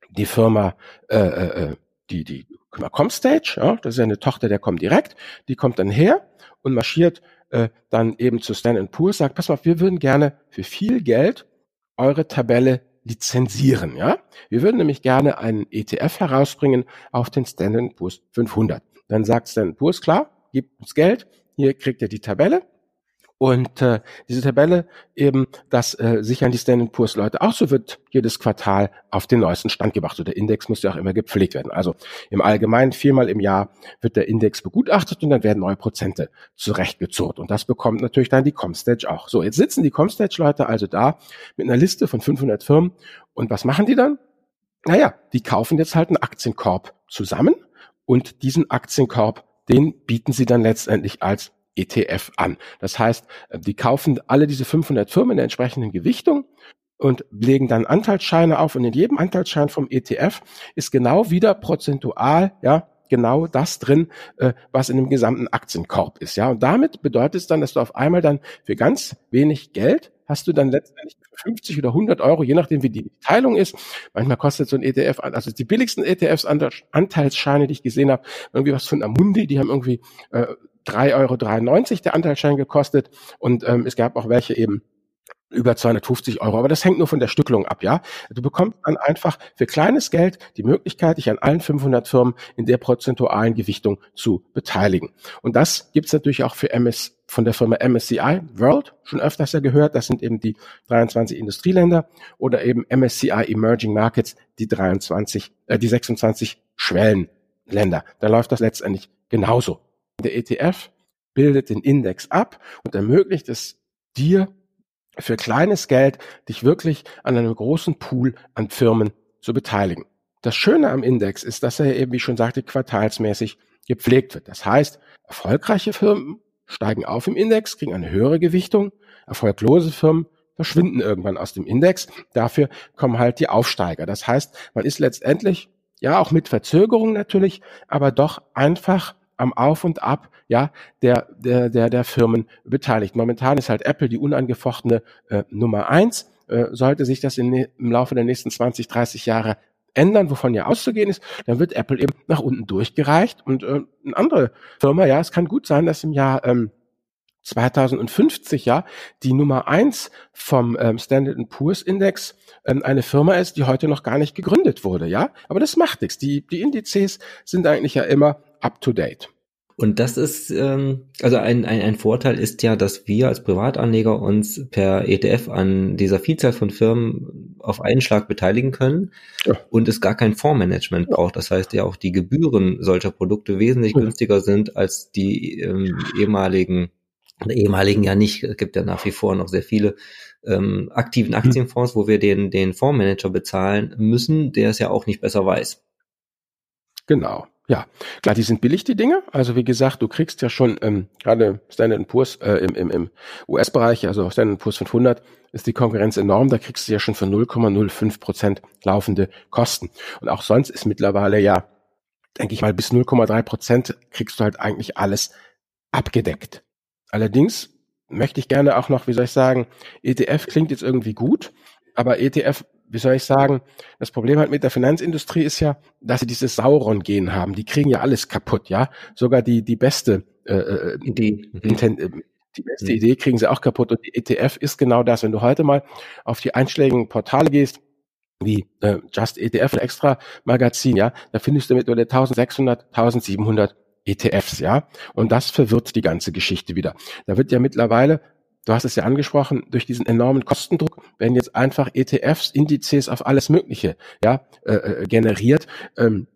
die Firma, äh, äh, äh die, die Comstage, ja, das ist ja eine Tochter der Comdirect, die kommt dann her und marschiert äh, dann eben zu Stand Poor's, sagt, pass mal, wir würden gerne für viel Geld eure Tabelle lizenzieren, ja. Wir würden nämlich gerne einen ETF herausbringen auf den Standard Poor's 500. Dann sagt Standard Poor's, klar, gibt uns Geld, hier kriegt ihr die Tabelle. Und äh, diese Tabelle eben, das äh, sichern die Standard Poor's Leute auch so, wird jedes Quartal auf den neuesten Stand gebracht. Und der Index muss ja auch immer gepflegt werden. Also im Allgemeinen viermal im Jahr wird der Index begutachtet und dann werden neue Prozente zurechtgezurrt. Und das bekommt natürlich dann die Comstage auch. So, jetzt sitzen die Comstage-Leute also da mit einer Liste von 500 Firmen. Und was machen die dann? Naja, die kaufen jetzt halt einen Aktienkorb zusammen und diesen Aktienkorb den bieten sie dann letztendlich als ETF an. Das heißt, äh, die kaufen alle diese 500 Firmen in der entsprechenden Gewichtung und legen dann Anteilsscheine auf und in jedem Anteilsschein vom ETF ist genau wieder prozentual, ja, genau das drin, äh, was in dem gesamten Aktienkorb ist, ja. Und damit bedeutet es dann, dass du auf einmal dann für ganz wenig Geld hast du dann letztendlich 50 oder 100 Euro, je nachdem wie die Teilung ist. Manchmal kostet so ein ETF, also die billigsten ETFs, Anteilsscheine, die ich gesehen habe, irgendwie was von Amundi, die haben irgendwie äh, 3,93 Euro der Anteilsschein gekostet und ähm, es gab auch welche eben über 250 Euro. Aber das hängt nur von der Stückelung ab, ja. Du bekommst dann einfach für kleines Geld die Möglichkeit, dich an allen 500 Firmen in der prozentualen Gewichtung zu beteiligen. Und das gibt's natürlich auch für MS, von der Firma MSCI World, schon öfters ja gehört. Das sind eben die 23 Industrieländer oder eben MSCI Emerging Markets, die 23, äh, die 26 Schwellenländer. Da läuft das letztendlich genauso. Der ETF bildet den Index ab und ermöglicht es dir, für kleines Geld dich wirklich an einem großen Pool an Firmen zu beteiligen. Das Schöne am Index ist, dass er eben, wie ich schon sagte, quartalsmäßig gepflegt wird. Das heißt, erfolgreiche Firmen steigen auf im Index, kriegen eine höhere Gewichtung, erfolglose Firmen verschwinden irgendwann aus dem Index. Dafür kommen halt die Aufsteiger. Das heißt, man ist letztendlich, ja, auch mit Verzögerung natürlich, aber doch einfach am Auf und Ab ja, der, der, der, der Firmen beteiligt. Momentan ist halt Apple die unangefochtene äh, Nummer eins. Äh, sollte sich das in, im Laufe der nächsten 20, 30 Jahre ändern, wovon ja auszugehen ist, dann wird Apple eben nach unten durchgereicht und äh, eine andere Firma, ja, es kann gut sein, dass im Jahr ähm, 2050 ja die Nummer eins vom ähm, Standard Poor's Index ähm, eine Firma ist, die heute noch gar nicht gegründet wurde, ja. Aber das macht nichts. Die, die Indizes sind eigentlich ja immer up to date. Und das ist, ähm, also ein, ein, ein Vorteil ist ja, dass wir als Privatanleger uns per ETF an dieser Vielzahl von Firmen auf einen Schlag beteiligen können ja. und es gar kein Fondsmanagement braucht. Das heißt ja auch die Gebühren solcher Produkte wesentlich ja. günstiger sind als die ähm, ehemaligen, ehemaligen ja nicht, es gibt ja nach wie vor noch sehr viele ähm, aktiven hm. Aktienfonds, wo wir den, den Fondsmanager bezahlen müssen, der es ja auch nicht besser weiß. Genau. Ja, klar, die sind billig, die Dinge. Also wie gesagt, du kriegst ja schon ähm, gerade Standard Poor's äh, im, im, im US-Bereich, also Standard Poor's 500, ist die Konkurrenz enorm. Da kriegst du ja schon für 0,05 Prozent laufende Kosten. Und auch sonst ist mittlerweile ja, denke ich mal, bis 0,3 Prozent kriegst du halt eigentlich alles abgedeckt. Allerdings möchte ich gerne auch noch, wie soll ich sagen, ETF klingt jetzt irgendwie gut, aber ETF wie soll ich sagen, das Problem halt mit der Finanzindustrie ist ja, dass sie dieses Sauron-Gen haben. Die kriegen ja alles kaputt, ja. Sogar die, die beste äh, äh Idee. Mhm. Äh, die beste mhm. Idee kriegen sie auch kaputt. Und die ETF ist genau das. Wenn du heute mal auf die einschlägigen Portale gehst, wie äh, Just ETF oder Extra Magazin, ja, da findest du mittlerweile 1600, 1700 ETFs, ja. Und das verwirrt die ganze Geschichte wieder. Da wird ja mittlerweile du hast es ja angesprochen, durch diesen enormen Kostendruck werden jetzt einfach ETFs, Indizes auf alles Mögliche ja, äh, äh, generiert. Ähm,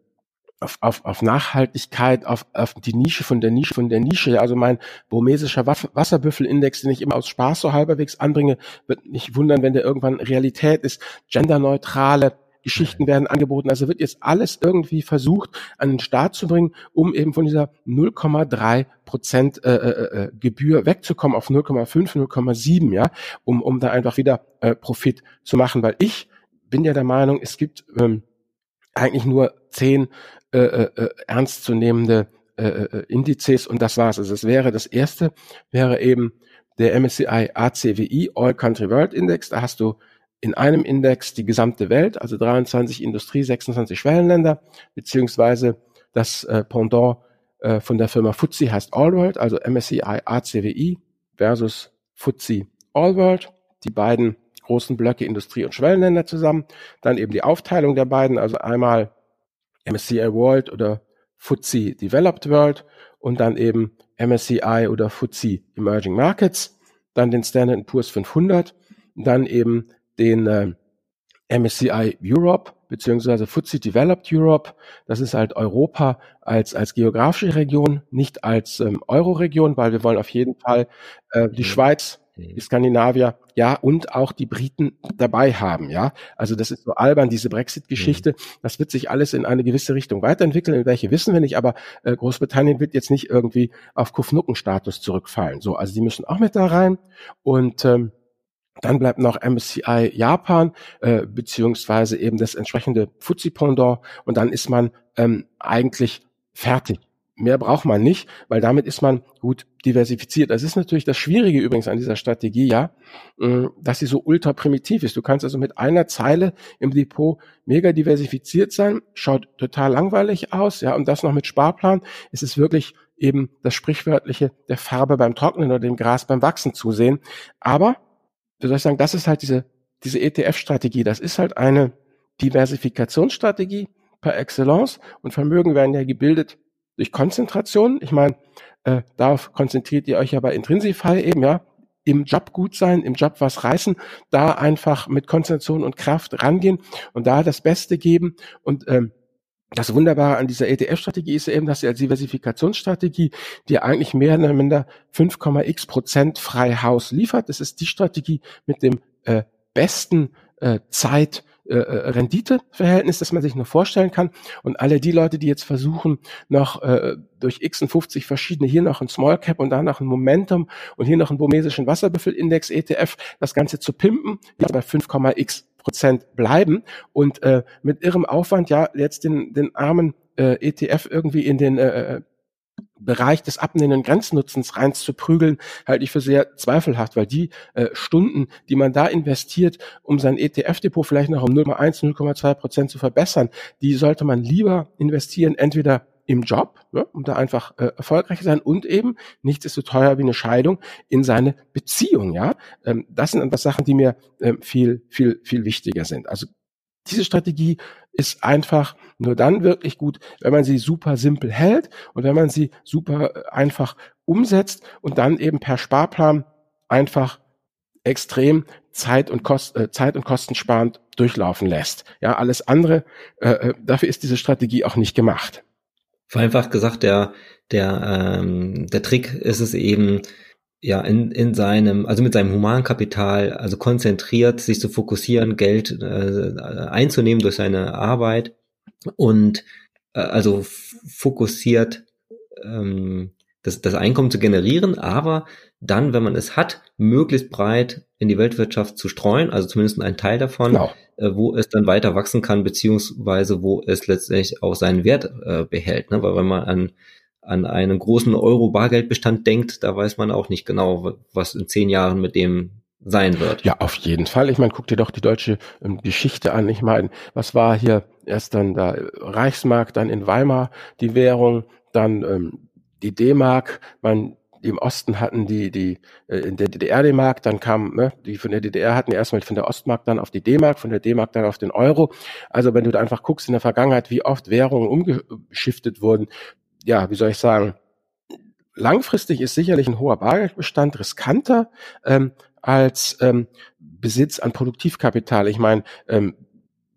auf, auf, auf Nachhaltigkeit, auf, auf die Nische von der Nische von der Nische. Also mein burmesischer Wasserbüffelindex, den ich immer aus Spaß so halberwegs anbringe, wird nicht wundern, wenn der irgendwann Realität ist. Genderneutrale Geschichten werden angeboten. Also wird jetzt alles irgendwie versucht, an den Start zu bringen, um eben von dieser 0,3 Prozent äh, äh, äh, Gebühr wegzukommen auf 0,5, 0,7, ja, um, um da einfach wieder äh, Profit zu machen. Weil ich bin ja der Meinung, es gibt ähm, eigentlich nur zehn äh, äh, äh ernstzunehmende äh, äh, Indizes und das war's. Also es wäre das erste, wäre eben der MSCI ACWI All Country World Index. Da hast du in einem Index die gesamte Welt, also 23 Industrie, 26 Schwellenländer, beziehungsweise das äh, Pendant äh, von der Firma FTSE heißt Allworld, also MSCI ACWI versus FTSE Allworld, die beiden großen Blöcke Industrie- und Schwellenländer zusammen. Dann eben die Aufteilung der beiden, also einmal MSCI World oder FTSE Developed World und dann eben MSCI oder FTSE Emerging Markets, dann den Standard Poor's 500, dann eben den äh, MSCI Europe beziehungsweise FTSE Developed Europe. Das ist halt Europa als, als geografische Region, nicht als ähm, Euro-Region, weil wir wollen auf jeden Fall äh, die mhm. Schweiz, die Skandinavier, ja, und auch die Briten dabei haben, ja. Also das ist so albern, diese Brexit-Geschichte. Mhm. Das wird sich alles in eine gewisse Richtung weiterentwickeln. In welche wissen wir nicht, aber äh, Großbritannien wird jetzt nicht irgendwie auf Kufnucken-Status zurückfallen. So, also die müssen auch mit da rein. Und ähm, dann bleibt noch MSCI Japan, äh, beziehungsweise eben das entsprechende FTSE-Pendant und dann ist man ähm, eigentlich fertig. Mehr braucht man nicht, weil damit ist man gut diversifiziert. Das ist natürlich das Schwierige übrigens an dieser Strategie, ja, äh, dass sie so ultra primitiv ist. Du kannst also mit einer Zeile im Depot mega diversifiziert sein, schaut total langweilig aus, ja, und das noch mit Sparplan. Es ist wirklich eben das sprichwörtliche der Farbe beim Trocknen oder dem Gras beim Wachsen zusehen. Aber wie soll ich sagen, das ist halt diese, diese ETF-Strategie. Das ist halt eine Diversifikationsstrategie par excellence und Vermögen werden ja gebildet durch Konzentration. Ich meine, äh, darauf konzentriert ihr euch ja bei Intrinsify eben, ja, im Job gut sein, im Job was reißen, da einfach mit Konzentration und Kraft rangehen und da das Beste geben und ähm, das Wunderbare an dieser ETF-Strategie ist eben, dass sie als Diversifikationsstrategie dir eigentlich mehr oder minder 5,x Prozent frei Haus liefert. Das ist die Strategie mit dem äh, besten äh, Zeit, äh, äh Rendite-Verhältnis, das man sich nur vorstellen kann. Und alle die Leute, die jetzt versuchen, noch äh, durch X und 50 verschiedene, hier noch ein Small Cap und da noch ein Momentum und hier noch einen burmesischen Wasserbüffel-Index ETF, das Ganze zu pimpen, bei 5,x Prozent bleiben. Und äh, mit irrem Aufwand ja jetzt den, den armen äh, ETF irgendwie in den äh, äh, Bereich des abnehmenden Grenznutzens reinzuprügeln, halte ich für sehr zweifelhaft, weil die äh, Stunden, die man da investiert, um sein ETF-Depot vielleicht noch um 0,1, 0,2 Prozent zu verbessern, die sollte man lieber investieren, entweder im Job, ne, um da einfach äh, erfolgreich zu sein und eben nichts ist so teuer wie eine Scheidung in seine Beziehung. Ja, ähm, das sind einfach Sachen, die mir ähm, viel, viel, viel wichtiger sind. Also diese Strategie ist einfach nur dann wirklich gut, wenn man sie super simpel hält und wenn man sie super äh, einfach umsetzt und dann eben per Sparplan einfach extrem Zeit und, Kost, äh, Zeit und kostensparend durchlaufen lässt. Ja, alles andere, äh, äh, dafür ist diese Strategie auch nicht gemacht. Vereinfacht gesagt, der, der, ähm, der Trick ist es eben, ja, in, in seinem, also mit seinem Humankapital, also konzentriert, sich zu fokussieren, Geld äh, einzunehmen durch seine Arbeit und äh, also fokussiert ähm, das, das Einkommen zu generieren, aber dann, wenn man es hat, möglichst breit in die Weltwirtschaft zu streuen, also zumindest ein Teil davon, genau. äh, wo es dann weiter wachsen kann, beziehungsweise wo es letztlich auch seinen Wert äh, behält. Ne? Weil wenn man an, an einen großen Euro-Bargeldbestand denkt, da weiß man auch nicht genau, was in zehn Jahren mit dem sein wird. Ja, auf jeden Fall. Ich meine, guck dir doch die deutsche ähm, Geschichte an. Ich meine, was war hier erst dann da Reichsmark, dann in Weimar die Währung, dann ähm, die D-Mark, man die im Osten hatten die, die äh, in der DDR D-Mark, dann kam, ne, die von der DDR hatten erstmal von der Ostmark dann auf die D-Mark, von der D-Mark dann auf den Euro. Also wenn du da einfach guckst in der Vergangenheit, wie oft Währungen umgeschiftet wurden, ja, wie soll ich sagen, langfristig ist sicherlich ein hoher Bargeldbestand riskanter ähm, als ähm, Besitz an Produktivkapital. Ich meine, ähm,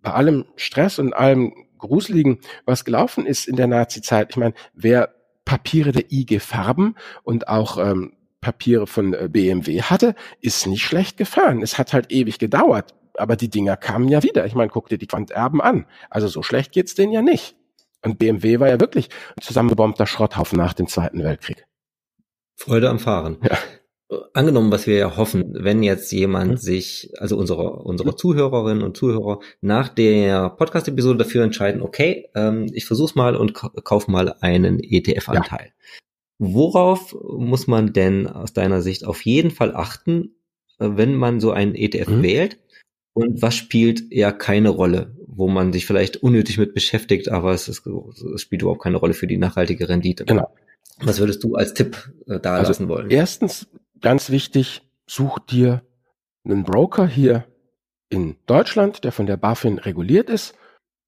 bei allem Stress und allem Gruseligen, was gelaufen ist in der Nazi-Zeit, ich meine, wer Papiere der IG Farben und auch ähm, Papiere von äh, BMW hatte, ist nicht schlecht gefahren. Es hat halt ewig gedauert, aber die Dinger kamen ja wieder. Ich meine, guck dir die Quanterben an. Also so schlecht geht's denen ja nicht. Und BMW war ja wirklich ein zusammengebombter Schrotthaufen nach dem Zweiten Weltkrieg. Freude am Fahren. Ja angenommen, was wir ja hoffen, wenn jetzt jemand mhm. sich, also unsere, unsere Zuhörerinnen und Zuhörer nach der Podcast-Episode dafür entscheiden, okay, ähm, ich versuch's mal und kauf mal einen ETF-Anteil. Ja. Worauf muss man denn aus deiner Sicht auf jeden Fall achten, äh, wenn man so einen ETF mhm. wählt? Und was spielt eher keine Rolle, wo man sich vielleicht unnötig mit beschäftigt, aber es, ist, es spielt überhaupt keine Rolle für die nachhaltige Rendite? Genau. Was würdest du als Tipp äh, da also lassen wollen? Erstens ganz wichtig, such dir einen Broker hier in Deutschland, der von der BaFin reguliert ist.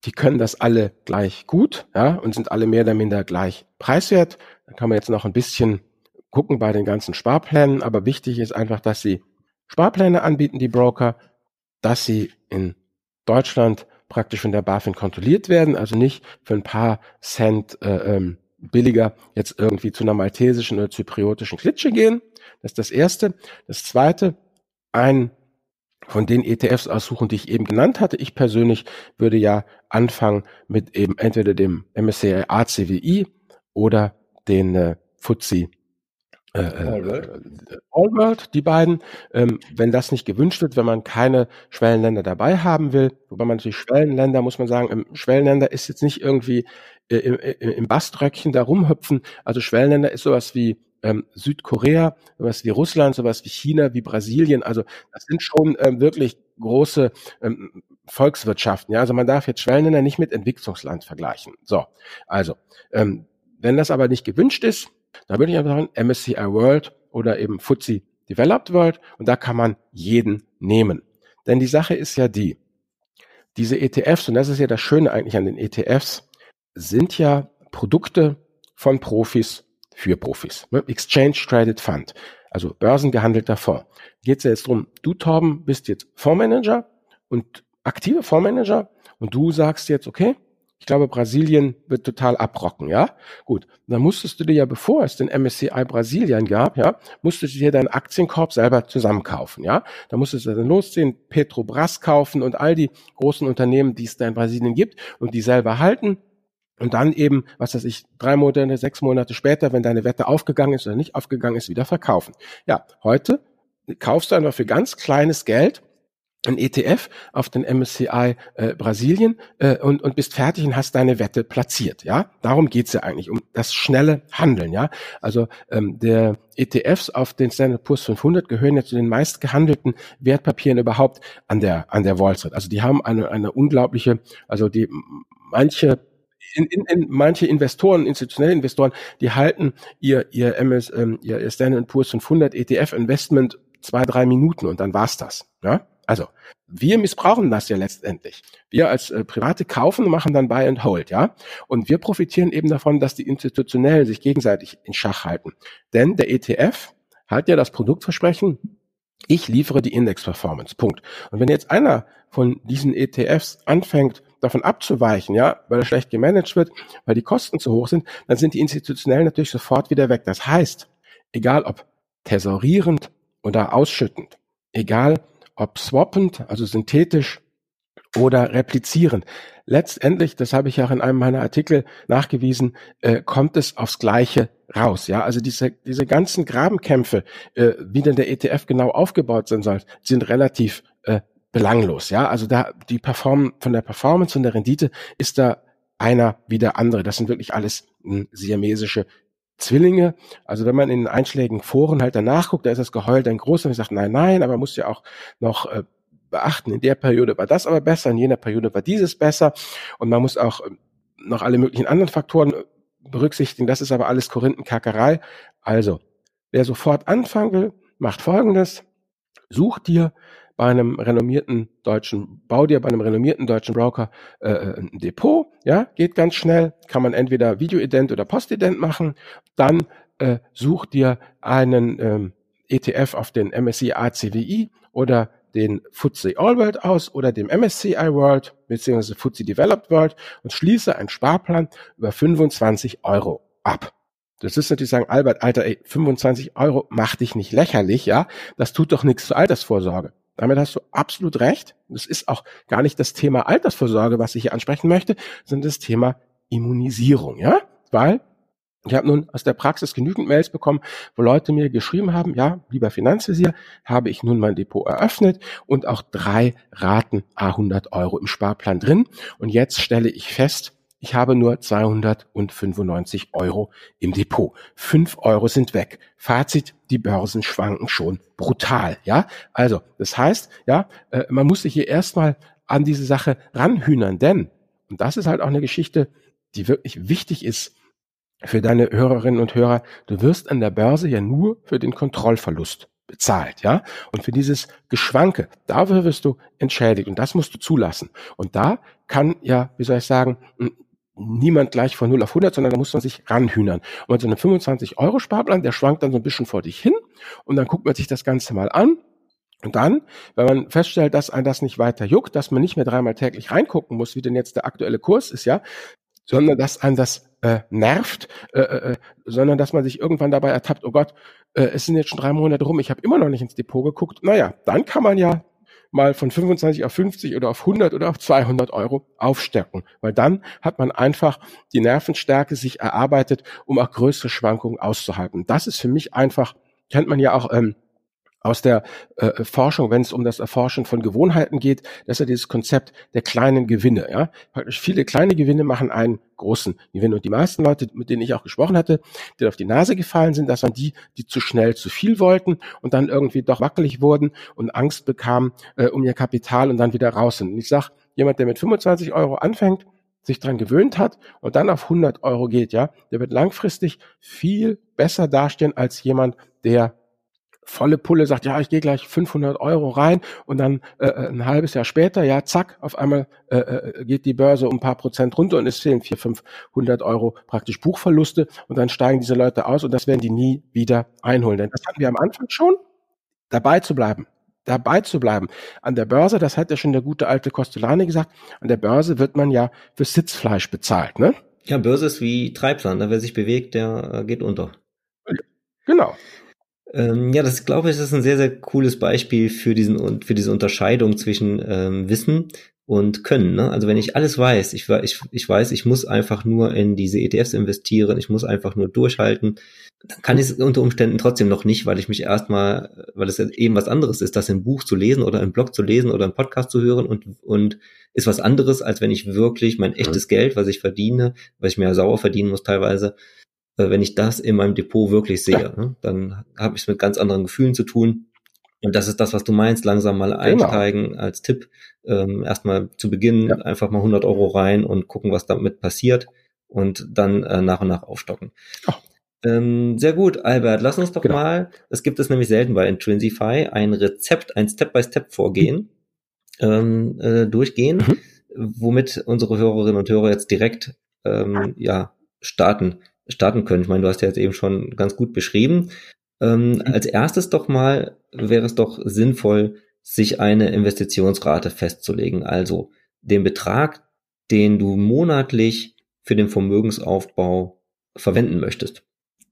Die können das alle gleich gut, ja, und sind alle mehr oder minder gleich preiswert. Da kann man jetzt noch ein bisschen gucken bei den ganzen Sparplänen, aber wichtig ist einfach, dass sie Sparpläne anbieten, die Broker, dass sie in Deutschland praktisch von der BaFin kontrolliert werden, also nicht für ein paar Cent äh, ähm, billiger jetzt irgendwie zu einer maltesischen oder zypriotischen Klitsche gehen. Das ist das Erste. Das Zweite, ein von den ETFs aussuchen, die ich eben genannt hatte. Ich persönlich würde ja anfangen mit eben entweder dem MSCI ACWI oder den äh, FTSE äh, äh, All World. All World, die beiden. Ähm, wenn das nicht gewünscht wird, wenn man keine Schwellenländer dabei haben will, wobei man natürlich Schwellenländer, muss man sagen, im Schwellenländer ist jetzt nicht irgendwie äh, im, im Baströckchen da rumhüpfen. Also Schwellenländer ist sowas wie ähm, Südkorea, sowas wie Russland, sowas wie China, wie Brasilien. Also das sind schon ähm, wirklich große ähm, Volkswirtschaften. Ja, also man darf jetzt Schwellenländer nicht mit Entwicklungsland vergleichen. So, also ähm, wenn das aber nicht gewünscht ist, dann würde ich einfach sagen MSCI World oder eben FTSE Developed World und da kann man jeden nehmen. Denn die Sache ist ja die, diese ETFs, und das ist ja das Schöne eigentlich an den ETFs, sind ja Produkte von Profis für Profis. Ne? Exchange Traded Fund, also börsengehandelter Fonds. Geht es ja jetzt drum, du Torben bist jetzt Fondsmanager und aktiver Fondsmanager und du sagst jetzt, okay, ich glaube, Brasilien wird total abrocken, ja? Gut. Dann musstest du dir ja, bevor es den MSCI Brasilien gab, ja, musstest du dir deinen Aktienkorb selber zusammenkaufen, ja? Da musstest du dann losziehen, Petrobras kaufen und all die großen Unternehmen, die es da in Brasilien gibt und die selber halten und dann eben, was weiß ich, drei Monate, sechs Monate später, wenn deine Wette aufgegangen ist oder nicht aufgegangen ist, wieder verkaufen. Ja, heute kaufst du einfach für ganz kleines Geld ein ETF auf den MSCI äh, Brasilien äh, und, und bist fertig und hast deine Wette platziert. Ja, darum geht's ja eigentlich um das schnelle Handeln. Ja, also ähm, der ETFs auf den Standard Poor's 500 gehören ja zu den meist gehandelten Wertpapieren überhaupt an der an der Wall Street. Also die haben eine eine unglaubliche, also die manche in, in, in manche Investoren, institutionelle Investoren, die halten ihr ihr MS, ähm, ihr Standard Poor's 500 ETF Investment zwei drei Minuten und dann war's das. Ja, also wir missbrauchen das ja letztendlich. Wir als äh, Private kaufen und machen dann Buy and Hold, ja. Und wir profitieren eben davon, dass die Institutionellen sich gegenseitig in Schach halten. Denn der ETF hat ja das Produktversprechen, ich liefere die Index-Performance. Punkt. Und wenn jetzt einer von diesen ETFs anfängt, davon abzuweichen, ja, weil er schlecht gemanagt wird, weil die Kosten zu hoch sind, dann sind die institutionellen natürlich sofort wieder weg. Das heißt, egal ob tesorierend oder ausschüttend, egal ob swappend, also synthetisch oder replizierend. Letztendlich, das habe ich auch in einem meiner Artikel nachgewiesen, äh, kommt es aufs Gleiche raus. Ja, also diese diese ganzen Grabenkämpfe, äh, wie denn der ETF genau aufgebaut sein soll, sind relativ äh, belanglos. Ja, also da die Perform von der Performance und der Rendite ist da einer wie der andere. Das sind wirklich alles hm, siamesische Zwillinge. Also wenn man in einschlägigen Foren halt danach guckt, da ist das Geheul dann groß und ich sage, nein, nein, aber man muss ja auch noch äh, beachten, in der Periode war das aber besser, in jener Periode war dieses besser und man muss auch äh, noch alle möglichen anderen Faktoren äh, berücksichtigen. Das ist aber alles Korinthenkackerei. Also, wer sofort anfangen will, macht folgendes. Such dir bei einem renommierten deutschen, bau dir bei einem renommierten deutschen Broker äh, äh, ein Depot, ja, geht ganz schnell, kann man entweder Videoident oder Postident machen, dann äh, such dir einen ähm, ETF auf den MSCI ACWI oder den FTSE All World aus oder dem MSCI World bzw. FTSE Developed World und schließe einen Sparplan über 25 Euro ab. Das ist natürlich sagen, Albert, Alter, ey, 25 Euro mach dich nicht lächerlich, ja. Das tut doch nichts zur Altersvorsorge. Damit hast du absolut recht. Das ist auch gar nicht das Thema Altersvorsorge, was ich hier ansprechen möchte, sondern das Thema Immunisierung, ja? Weil ich habe nun aus der Praxis genügend Mails bekommen, wo Leute mir geschrieben haben, ja, lieber Finanzvisier, habe ich nun mein Depot eröffnet und auch drei Raten A100 Euro im Sparplan drin. Und jetzt stelle ich fest, ich habe nur 295 Euro im Depot. Fünf Euro sind weg. Fazit, die Börsen schwanken schon brutal. Ja, also das heißt, ja, äh, man muss sich hier erstmal an diese Sache ranhühnern, denn, und das ist halt auch eine Geschichte, die wirklich wichtig ist für deine Hörerinnen und Hörer, du wirst an der Börse ja nur für den Kontrollverlust bezahlt, ja? Und für dieses Geschwanke, dafür wirst du entschädigt und das musst du zulassen. Und da kann ja, wie soll ich sagen, niemand gleich von 0 auf 100, sondern da muss man sich ranhühnern. Und so einen 25-Euro-Sparplan, der schwankt dann so ein bisschen vor dich hin und dann guckt man sich das Ganze mal an. Und dann, wenn man feststellt, dass ein das nicht weiter juckt, dass man nicht mehr dreimal täglich reingucken muss, wie denn jetzt der aktuelle Kurs ist, ja, sondern dass ein das äh, nervt, äh, äh, äh sondern dass man sich irgendwann dabei ertappt, oh Gott, äh, es sind jetzt schon drei Monate rum, ich habe immer noch nicht ins Depot geguckt. Naja, dann kann man ja mal von 25 auf 50 oder auf 100 oder auf 200 Euro aufstärken, weil dann hat man einfach die Nervenstärke sich erarbeitet, um auch größere Schwankungen auszuhalten. Das ist für mich einfach, kennt man ja auch ähm, aus der äh, Forschung, wenn es um das Erforschen von Gewohnheiten geht, das ist ja dieses Konzept der kleinen Gewinne. Ja? Viele kleine Gewinne machen einen großen Gewinn. Und die meisten Leute, mit denen ich auch gesprochen hatte, die auf die Nase gefallen sind, das waren die, die zu schnell zu viel wollten und dann irgendwie doch wackelig wurden und Angst bekamen äh, um ihr Kapital und dann wieder raus sind. Und ich sage, jemand, der mit 25 Euro anfängt, sich dran gewöhnt hat und dann auf 100 Euro geht, ja, der wird langfristig viel besser dastehen als jemand, der volle Pulle sagt, ja, ich gehe gleich 500 Euro rein und dann äh, äh, ein halbes Jahr später, ja, zack, auf einmal äh, äh, geht die Börse um ein paar Prozent runter und es fehlen 400, 500 Euro praktisch Buchverluste und dann steigen diese Leute aus und das werden die nie wieder einholen. Denn das hatten wir am Anfang schon, dabei zu bleiben dabei zu bleiben. An der Börse, das hat ja schon der gute alte Costolani gesagt, an der Börse wird man ja für Sitzfleisch bezahlt, ne? Ja, Börse ist wie Treibsand, wer sich bewegt, der äh, geht unter. Genau. Ähm, ja, das glaube ich, ist ein sehr, sehr cooles Beispiel für diesen für diese Unterscheidung zwischen ähm, Wissen und Können. Ne? Also wenn ich alles weiß, ich, ich, ich weiß, ich muss einfach nur in diese ETFs investieren, ich muss einfach nur durchhalten, dann kann ich es unter Umständen trotzdem noch nicht, weil ich mich erstmal, weil es eben was anderes ist, das im Buch zu lesen oder im Blog zu lesen oder im Podcast zu hören und, und ist was anderes, als wenn ich wirklich mein echtes Geld, was ich verdiene, was ich mir sauer verdienen muss teilweise, wenn ich das in meinem Depot wirklich sehe, ja. ne, dann habe ich es mit ganz anderen Gefühlen zu tun. Und das ist das, was du meinst, langsam mal genau. einsteigen genau. als Tipp. Ähm, erstmal zu Beginn ja. einfach mal 100 Euro rein und gucken, was damit passiert und dann äh, nach und nach aufstocken. Oh. Ähm, sehr gut, Albert. Lass uns doch genau. mal, es gibt es nämlich selten bei Intrinsify, ein Rezept, ein Step-by-Step-Vorgehen ähm, äh, durchgehen, mhm. womit unsere Hörerinnen und Hörer jetzt direkt ähm, ja starten starten können. Ich meine, du hast ja jetzt eben schon ganz gut beschrieben. Ähm, mhm. Als erstes doch mal wäre es doch sinnvoll, sich eine Investitionsrate festzulegen. Also den Betrag, den du monatlich für den Vermögensaufbau verwenden möchtest.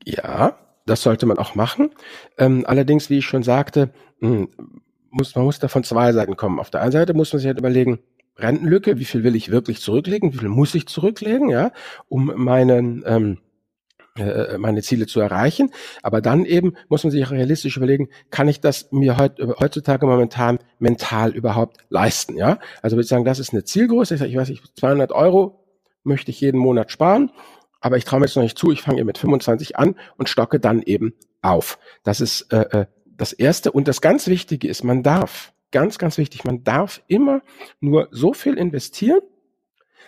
Ja, das sollte man auch machen. Ähm, allerdings, wie ich schon sagte, hm, muss, man muss da von zwei Seiten kommen. Auf der einen Seite muss man sich halt überlegen, Rentenlücke, wie viel will ich wirklich zurücklegen, wie viel muss ich zurücklegen, ja, um meinen ähm, äh, meine Ziele zu erreichen. Aber dann eben muss man sich realistisch überlegen, kann ich das mir heut, heutzutage momentan mental überhaupt leisten? Ja, also würde ich sagen, das ist eine Zielgröße. Ich weiß nicht, 200 Euro möchte ich jeden Monat sparen, aber ich traue mir jetzt noch nicht zu. Ich fange mit 25 an und stocke dann eben auf. Das ist äh, äh, das Erste. Und das ganz Wichtige ist, man darf, ganz, ganz wichtig, man darf immer nur so viel investieren,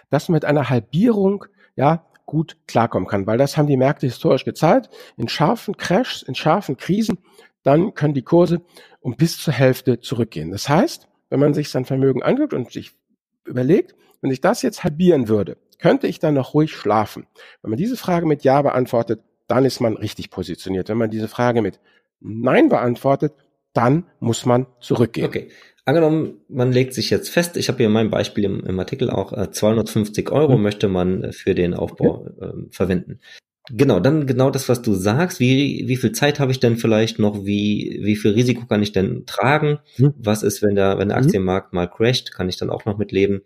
dass man mit einer Halbierung ja gut klarkommen kann, weil das haben die Märkte historisch gezeigt. In scharfen Crashs, in scharfen Krisen, dann können die Kurse um bis zur Hälfte zurückgehen. Das heißt, wenn man sich sein Vermögen anguckt und sich überlegt, wenn ich das jetzt halbieren würde, könnte ich dann noch ruhig schlafen? Wenn man diese Frage mit Ja beantwortet, dann ist man richtig positioniert. Wenn man diese Frage mit Nein beantwortet, dann muss man zurückgehen. Okay. Angenommen, man legt sich jetzt fest, ich habe hier in meinem Beispiel im, im Artikel auch äh, 250 Euro mhm. möchte man äh, für den Aufbau okay. äh, verwenden. Genau, dann genau das, was du sagst. Wie, wie viel Zeit habe ich denn vielleicht noch? Wie, wie viel Risiko kann ich denn tragen? Mhm. Was ist, wenn der, wenn der mhm. Aktienmarkt mal crasht? Kann ich dann auch noch mitleben?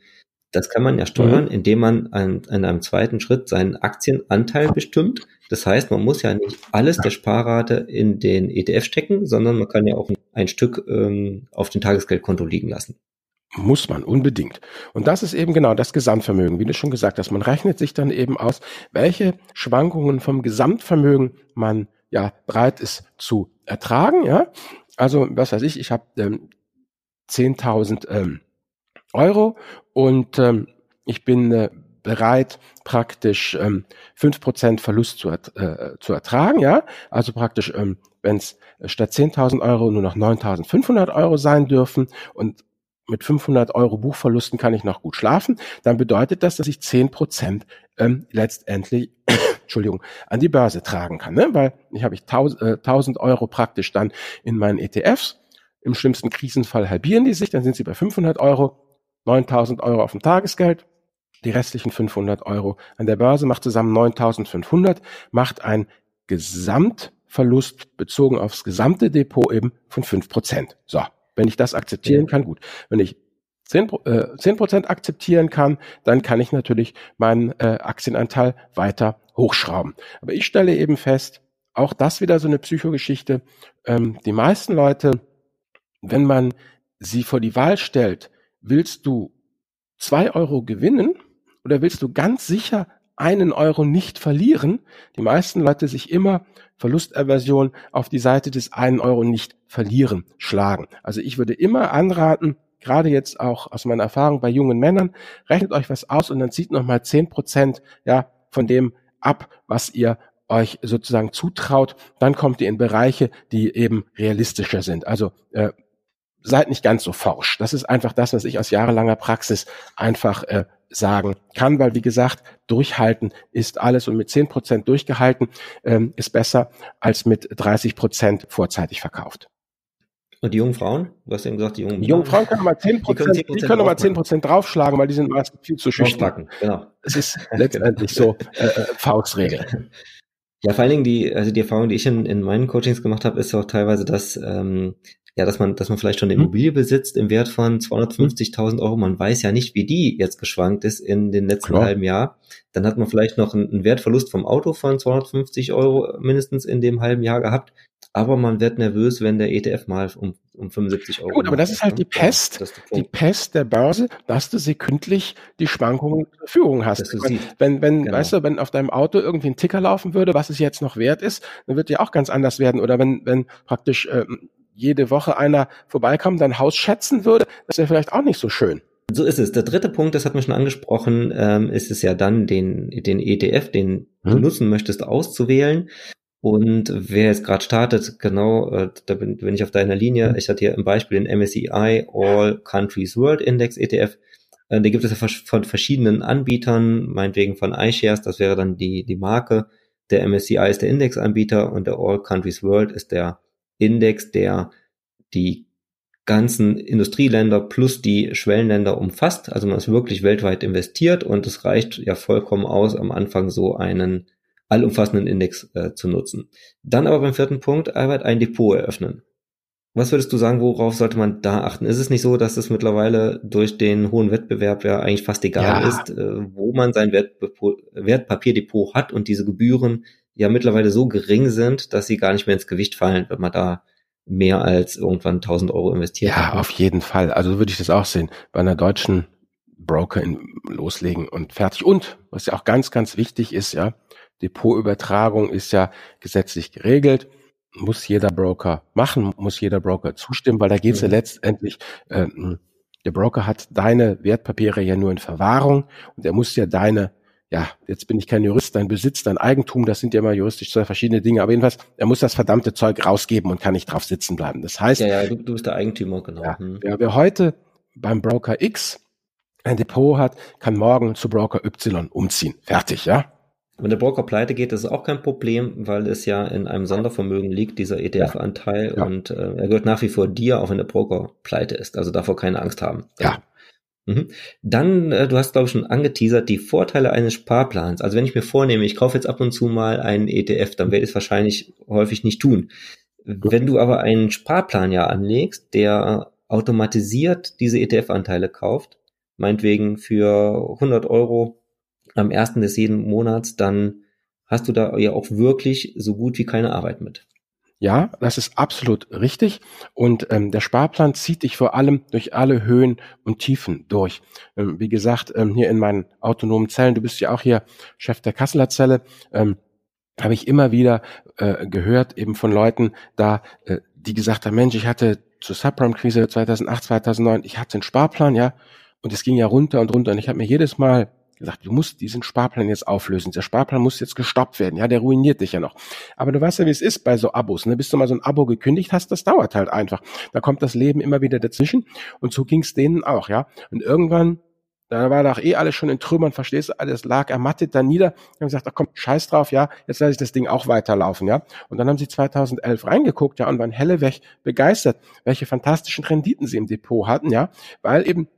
Das kann man ja steuern, mhm. indem man an, an einem zweiten Schritt seinen Aktienanteil bestimmt. Das heißt, man muss ja nicht alles der Sparrate in den ETF stecken, sondern man kann ja auch ein Stück ähm, auf dem Tagesgeldkonto liegen lassen. Muss man unbedingt. Und das ist eben genau das Gesamtvermögen, wie du schon gesagt hast. Man rechnet sich dann eben aus, welche Schwankungen vom Gesamtvermögen man ja bereit ist zu ertragen. Ja, also was weiß ich, ich habe ähm, 10.000 ähm, Euro und ähm, ich bin äh, bereit, praktisch ähm, 5% Verlust zu, äh, zu ertragen. Ja, Also praktisch, ähm, wenn es statt 10.000 Euro nur noch 9.500 Euro sein dürfen und mit 500 Euro Buchverlusten kann ich noch gut schlafen, dann bedeutet das, dass ich 10% ähm, letztendlich Entschuldigung, an die Börse tragen kann, ne? weil ich habe ich 1000, äh, 1000 Euro praktisch dann in meinen ETFs. Im schlimmsten Krisenfall halbieren die sich, dann sind sie bei 500 Euro 9000 Euro auf dem Tagesgeld, die restlichen 500 Euro an der Börse, macht zusammen 9500, macht ein Gesamtverlust bezogen aufs gesamte Depot eben von 5 Prozent. So, wenn ich das akzeptieren kann, gut. Wenn ich 10, äh, 10 Prozent akzeptieren kann, dann kann ich natürlich meinen äh, Aktienanteil weiter hochschrauben. Aber ich stelle eben fest, auch das wieder so eine Psychogeschichte, ähm, die meisten Leute, wenn man sie vor die Wahl stellt, willst du zwei Euro gewinnen oder willst du ganz sicher einen Euro nicht verlieren? Die meisten Leute sich immer Verlusterversion auf die Seite des einen Euro nicht verlieren schlagen. Also ich würde immer anraten, gerade jetzt auch aus meiner Erfahrung bei jungen Männern, rechnet euch was aus und dann zieht nochmal zehn Prozent, ja, von dem ab, was ihr euch sozusagen zutraut, dann kommt ihr in Bereiche, die eben realistischer sind. Also äh, seid nicht ganz so forsch. Das ist einfach das, was ich aus jahrelanger Praxis einfach äh, sagen kann, weil wie gesagt, durchhalten ist alles und mit zehn Prozent durchgehalten ähm, ist besser als mit 30 Prozent vorzeitig verkauft. Und die jungen Frauen? Du hast eben gesagt, die jungen, die jungen Frauen können mal 10 Prozent, die können mal 10 Prozent draufschlagen, weil die sind meistens viel zu schüchtern. Genau. Es ist letztendlich so äh, äh, Faustregel. Ja, vor allen Dingen die, also die Erfahrung, die ich in, in meinen Coachings gemacht habe, ist auch teilweise, dass ähm, ja, dass man, dass man vielleicht schon eine mhm. Immobilie besitzt im Wert von 250.000 Euro. Man weiß ja nicht, wie die jetzt geschwankt ist in den letzten Klar. halben Jahr. Dann hat man vielleicht noch einen, einen Wertverlust vom Auto von 250 Euro mindestens in dem halben Jahr gehabt. Aber man wird nervös, wenn der ETF mal um, um 75 Euro. Gut, aber das ist halt die Pest, ja, die Pest der Börse, dass du sekündlich die Schwankungen zur Verfügung hast. Wenn, wenn, wenn genau. weißt du, wenn auf deinem Auto irgendwie ein Ticker laufen würde, was es jetzt noch wert ist, dann wird ja auch ganz anders werden. Oder wenn, wenn praktisch ähm, jede Woche einer vorbeikommt, dein Haus schätzen würde, das wäre vielleicht auch nicht so schön. So ist es. Der dritte Punkt, das hat man schon angesprochen, ähm, ist es ja dann, den, den ETF, den hm. du nutzen möchtest, auszuwählen. Und wer jetzt gerade startet, genau, äh, da bin, bin, ich auf deiner Linie. Hm. Ich hatte hier im Beispiel den MSCI All Countries World Index ETF. Äh, da gibt es ja von verschiedenen Anbietern, meinetwegen von iShares, das wäre dann die, die Marke. Der MSCI ist der Indexanbieter und der All Countries World ist der Index, der die ganzen Industrieländer plus die Schwellenländer umfasst. Also man ist wirklich weltweit investiert und es reicht ja vollkommen aus, am Anfang so einen allumfassenden Index äh, zu nutzen. Dann aber beim vierten Punkt, Albert, ein Depot eröffnen. Was würdest du sagen, worauf sollte man da achten? Ist es nicht so, dass es mittlerweile durch den hohen Wettbewerb ja eigentlich fast egal ja. ist, äh, wo man sein Wertpapierdepot hat und diese Gebühren ja mittlerweile so gering sind, dass sie gar nicht mehr ins Gewicht fallen, wenn man da mehr als irgendwann 1000 Euro investiert ja, hat. Ja, auf jeden Fall. Also so würde ich das auch sehen. Bei einer deutschen Broker in, loslegen und fertig. Und was ja auch ganz, ganz wichtig ist, ja, Depotübertragung ist ja gesetzlich geregelt, muss jeder Broker machen, muss jeder Broker zustimmen, weil da geht es mhm. ja letztendlich, äh, der Broker hat deine Wertpapiere ja nur in Verwahrung und er muss ja deine ja, jetzt bin ich kein Jurist, dein Besitz, dein Eigentum, das sind ja immer juristisch zwei verschiedene Dinge, aber jedenfalls, er muss das verdammte Zeug rausgeben und kann nicht drauf sitzen bleiben. Das heißt, ja, ja, du, du bist der Eigentümer, genau. Ja, hm. wer, wer heute beim Broker X ein Depot hat, kann morgen zu Broker Y umziehen. Fertig, ja? Wenn der Broker pleite geht, ist es auch kein Problem, weil es ja in einem Sondervermögen liegt, dieser ETF-Anteil, ja. und äh, er gehört nach wie vor dir, auch wenn der Broker pleite ist. Also davor keine Angst haben. Ja. Dann, äh, du hast, glaube ich, schon angeteasert, die Vorteile eines Sparplans. Also wenn ich mir vornehme, ich kaufe jetzt ab und zu mal einen ETF, dann werde ich es wahrscheinlich häufig nicht tun. Wenn du aber einen Sparplan ja anlegst, der automatisiert diese ETF-Anteile kauft, meinetwegen für 100 Euro am ersten des jeden Monats, dann hast du da ja auch wirklich so gut wie keine Arbeit mit. Ja, das ist absolut richtig. Und ähm, der Sparplan zieht dich vor allem durch alle Höhen und Tiefen durch. Ähm, wie gesagt, ähm, hier in meinen autonomen Zellen, du bist ja auch hier Chef der Kasseler Zelle, ähm, habe ich immer wieder äh, gehört, eben von Leuten da, äh, die gesagt haben, Mensch, ich hatte zur Subprime-Krise 2008, 2009, ich hatte einen Sparplan, ja, und es ging ja runter und runter. Und ich habe mir jedes Mal gesagt, du musst diesen Sparplan jetzt auflösen. Der Sparplan muss jetzt gestoppt werden. Ja, der ruiniert dich ja noch. Aber du weißt ja, wie es ist bei so Abos. Ne? Bis du mal so ein Abo gekündigt hast, das dauert halt einfach. Da kommt das Leben immer wieder dazwischen. Und so ging es denen auch, ja. Und irgendwann da war doch eh alles schon in Trümmern, verstehst du, alles lag ermattet da nieder. Die haben gesagt, ach komm, scheiß drauf, ja, jetzt lasse ich das Ding auch weiterlaufen, ja. Und dann haben sie 2011 reingeguckt, ja, und waren helleweg begeistert, welche fantastischen Renditen sie im Depot hatten, ja, weil eben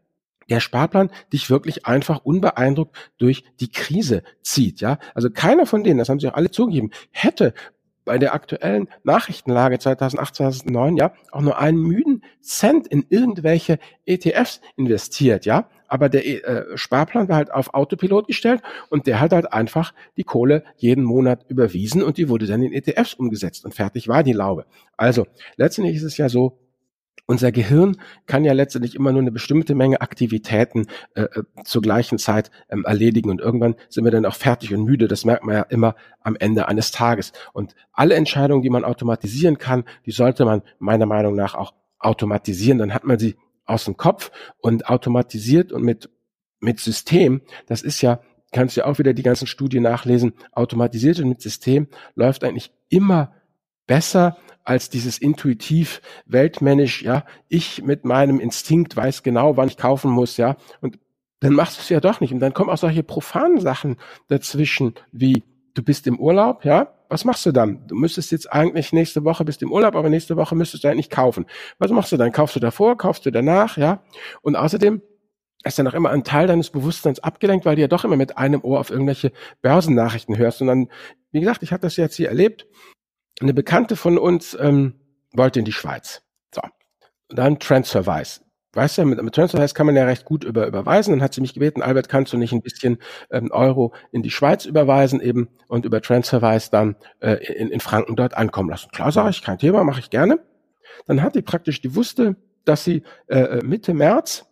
der Sparplan dich wirklich einfach unbeeindruckt durch die Krise zieht, ja. Also keiner von denen, das haben sie auch alle zugegeben, hätte bei der aktuellen Nachrichtenlage 2008, 2009, ja, auch nur einen müden Cent in irgendwelche ETFs investiert, ja. Aber der äh, Sparplan war halt auf Autopilot gestellt und der hat halt einfach die Kohle jeden Monat überwiesen und die wurde dann in ETFs umgesetzt und fertig war die Laube. Also letztendlich ist es ja so, unser Gehirn kann ja letztendlich immer nur eine bestimmte Menge Aktivitäten äh, äh, zur gleichen Zeit ähm, erledigen und irgendwann sind wir dann auch fertig und müde. Das merkt man ja immer am Ende eines Tages. Und alle Entscheidungen, die man automatisieren kann, die sollte man meiner Meinung nach auch automatisieren. Dann hat man sie aus dem Kopf und automatisiert und mit mit System. Das ist ja kannst du ja auch wieder die ganzen Studien nachlesen. Automatisiert und mit System läuft eigentlich immer besser als dieses intuitiv weltmännisch, ja, ich mit meinem Instinkt weiß genau, wann ich kaufen muss, ja, und dann machst du es ja doch nicht. Und dann kommen auch solche profanen Sachen dazwischen, wie du bist im Urlaub, ja, was machst du dann? Du müsstest jetzt eigentlich nächste Woche bist im Urlaub, aber nächste Woche müsstest du eigentlich kaufen. Was machst du dann? Kaufst du davor, kaufst du danach, ja? Und außerdem ist dann auch immer ein Teil deines Bewusstseins abgelenkt, weil du ja doch immer mit einem Ohr auf irgendwelche Börsennachrichten hörst. Und dann, wie gesagt, ich habe das jetzt hier erlebt, eine Bekannte von uns ähm, wollte in die Schweiz. So. Und dann Transferwise. Weißt du, mit, mit Transferwise kann man ja recht gut über, überweisen. Dann hat sie mich gebeten, Albert, kannst du nicht ein bisschen ähm, Euro in die Schweiz überweisen eben und über Transferwise dann äh, in, in Franken dort ankommen lassen. Klar, sage ich, kein Thema, mache ich gerne. Dann hat die praktisch, die wusste, dass sie äh, äh Mitte März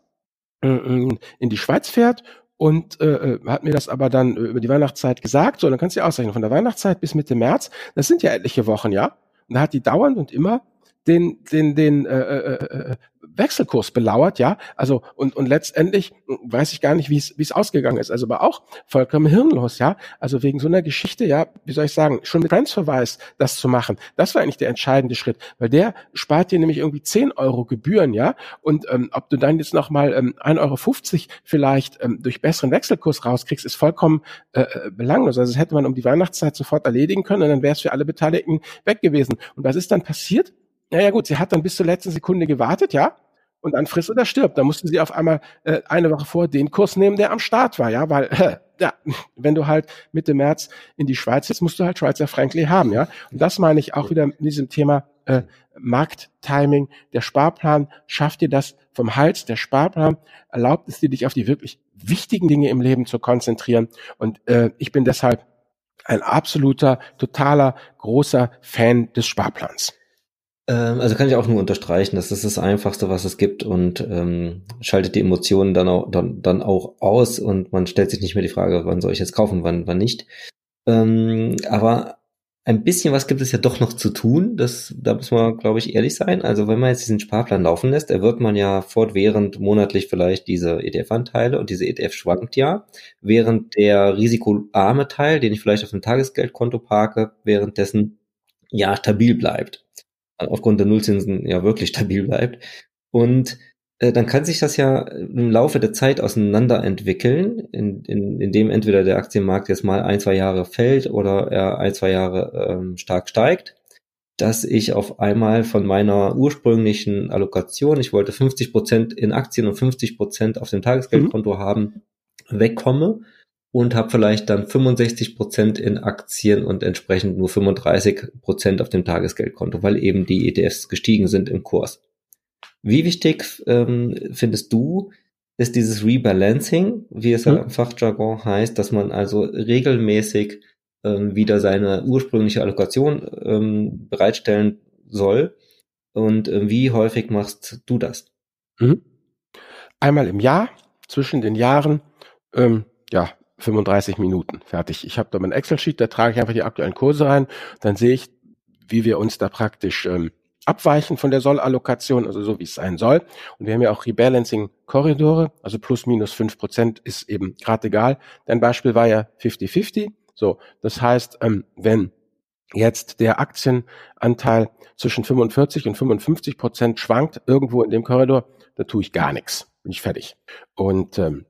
äh, äh, in die Schweiz fährt und äh, äh, hat mir das aber dann über die Weihnachtszeit gesagt. So, dann kannst du ja ausrechnen, von der Weihnachtszeit bis Mitte März, das sind ja etliche Wochen, ja. Und da hat die dauernd und immer den, den, den äh, äh, äh Wechselkurs belauert, ja. Also und und letztendlich weiß ich gar nicht, wie es wie es ausgegangen ist. Also aber auch vollkommen hirnlos, ja. Also wegen so einer Geschichte, ja, wie soll ich sagen, schon mit Transferwise das zu machen, das war eigentlich der entscheidende Schritt, weil der spart dir nämlich irgendwie 10 Euro Gebühren, ja. Und ähm, ob du dann jetzt noch mal ähm, 1,50 Euro vielleicht ähm, durch besseren Wechselkurs rauskriegst, ist vollkommen äh, äh, belanglos. Also das hätte man um die Weihnachtszeit sofort erledigen können und dann wäre es für alle Beteiligten weg gewesen. Und was ist dann passiert? Naja gut, sie hat dann bis zur letzten Sekunde gewartet, ja, und dann frisst oder stirbt. Da mussten sie auf einmal äh, eine Woche vor den Kurs nehmen, der am Start war, ja, weil äh, ja, wenn du halt Mitte März in die Schweiz sitzt, musst du halt Schweizer Frankli haben, ja. Und das meine ich auch wieder mit diesem Thema äh, Markttiming. Der Sparplan schafft dir das vom Hals. Der Sparplan erlaubt es dir, dich auf die wirklich wichtigen Dinge im Leben zu konzentrieren. Und äh, ich bin deshalb ein absoluter, totaler, großer Fan des Sparplans. Ähm, also kann ich auch nur unterstreichen, dass das ist das Einfachste, was es gibt und ähm, schaltet die Emotionen dann auch, dann, dann auch aus und man stellt sich nicht mehr die Frage, wann soll ich jetzt kaufen, wann, wann nicht. Ähm, aber ein bisschen was gibt es ja doch noch zu tun. Das, da muss man, glaube ich, ehrlich sein. Also wenn man jetzt diesen Sparplan laufen lässt, erwirbt man ja fortwährend monatlich vielleicht diese ETF-Anteile und diese ETF schwankt ja, während der risikoarme Teil, den ich vielleicht auf dem Tagesgeldkonto parke, währenddessen ja stabil bleibt aufgrund der Nullzinsen ja wirklich stabil bleibt. Und äh, dann kann sich das ja im Laufe der Zeit auseinander entwickeln, in, in, in dem entweder der Aktienmarkt jetzt mal ein, zwei Jahre fällt oder er ein, zwei Jahre ähm, stark steigt, dass ich auf einmal von meiner ursprünglichen Allokation, ich wollte 50 Prozent in Aktien und 50 Prozent auf dem Tagesgeldkonto mhm. haben, wegkomme und habe vielleicht dann 65 Prozent in Aktien und entsprechend nur 35 Prozent auf dem Tagesgeldkonto, weil eben die ETFs gestiegen sind im Kurs. Wie wichtig ähm, findest du, ist dieses Rebalancing, wie es mhm. im Fachjargon heißt, dass man also regelmäßig ähm, wieder seine ursprüngliche Allokation ähm, bereitstellen soll? Und äh, wie häufig machst du das? Mhm. Einmal im Jahr, zwischen den Jahren, ähm, ja, 35 Minuten, fertig. Ich habe da mein Excel-Sheet, da trage ich einfach die aktuellen Kurse rein, dann sehe ich, wie wir uns da praktisch ähm, abweichen von der Sollallokation, also so wie es sein soll. Und wir haben ja auch Rebalancing-Korridore, also plus minus fünf Prozent ist eben gerade egal. Dein Beispiel war ja 50-50. So, das heißt, ähm, wenn jetzt der Aktienanteil zwischen 45 und 55 Prozent schwankt irgendwo in dem Korridor, da tue ich gar nichts. Bin ich fertig. Und ähm,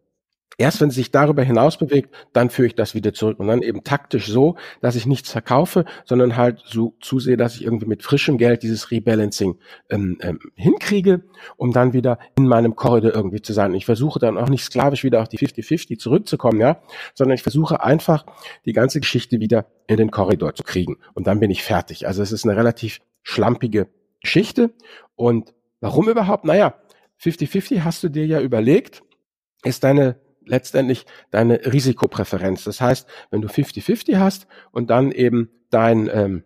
Erst wenn es sich darüber hinaus bewegt, dann führe ich das wieder zurück und dann eben taktisch so, dass ich nichts verkaufe, sondern halt so zusehe, dass ich irgendwie mit frischem Geld dieses Rebalancing ähm, ähm, hinkriege, um dann wieder in meinem Korridor irgendwie zu sein. Ich versuche dann auch nicht sklavisch wieder auf die 50-50 zurückzukommen, ja, sondern ich versuche einfach die ganze Geschichte wieder in den Korridor zu kriegen und dann bin ich fertig. Also es ist eine relativ schlampige Geschichte und warum überhaupt? Naja, 50-50 hast du dir ja überlegt, ist deine letztendlich deine Risikopräferenz. Das heißt, wenn du 50-50 hast und dann eben dein ähm,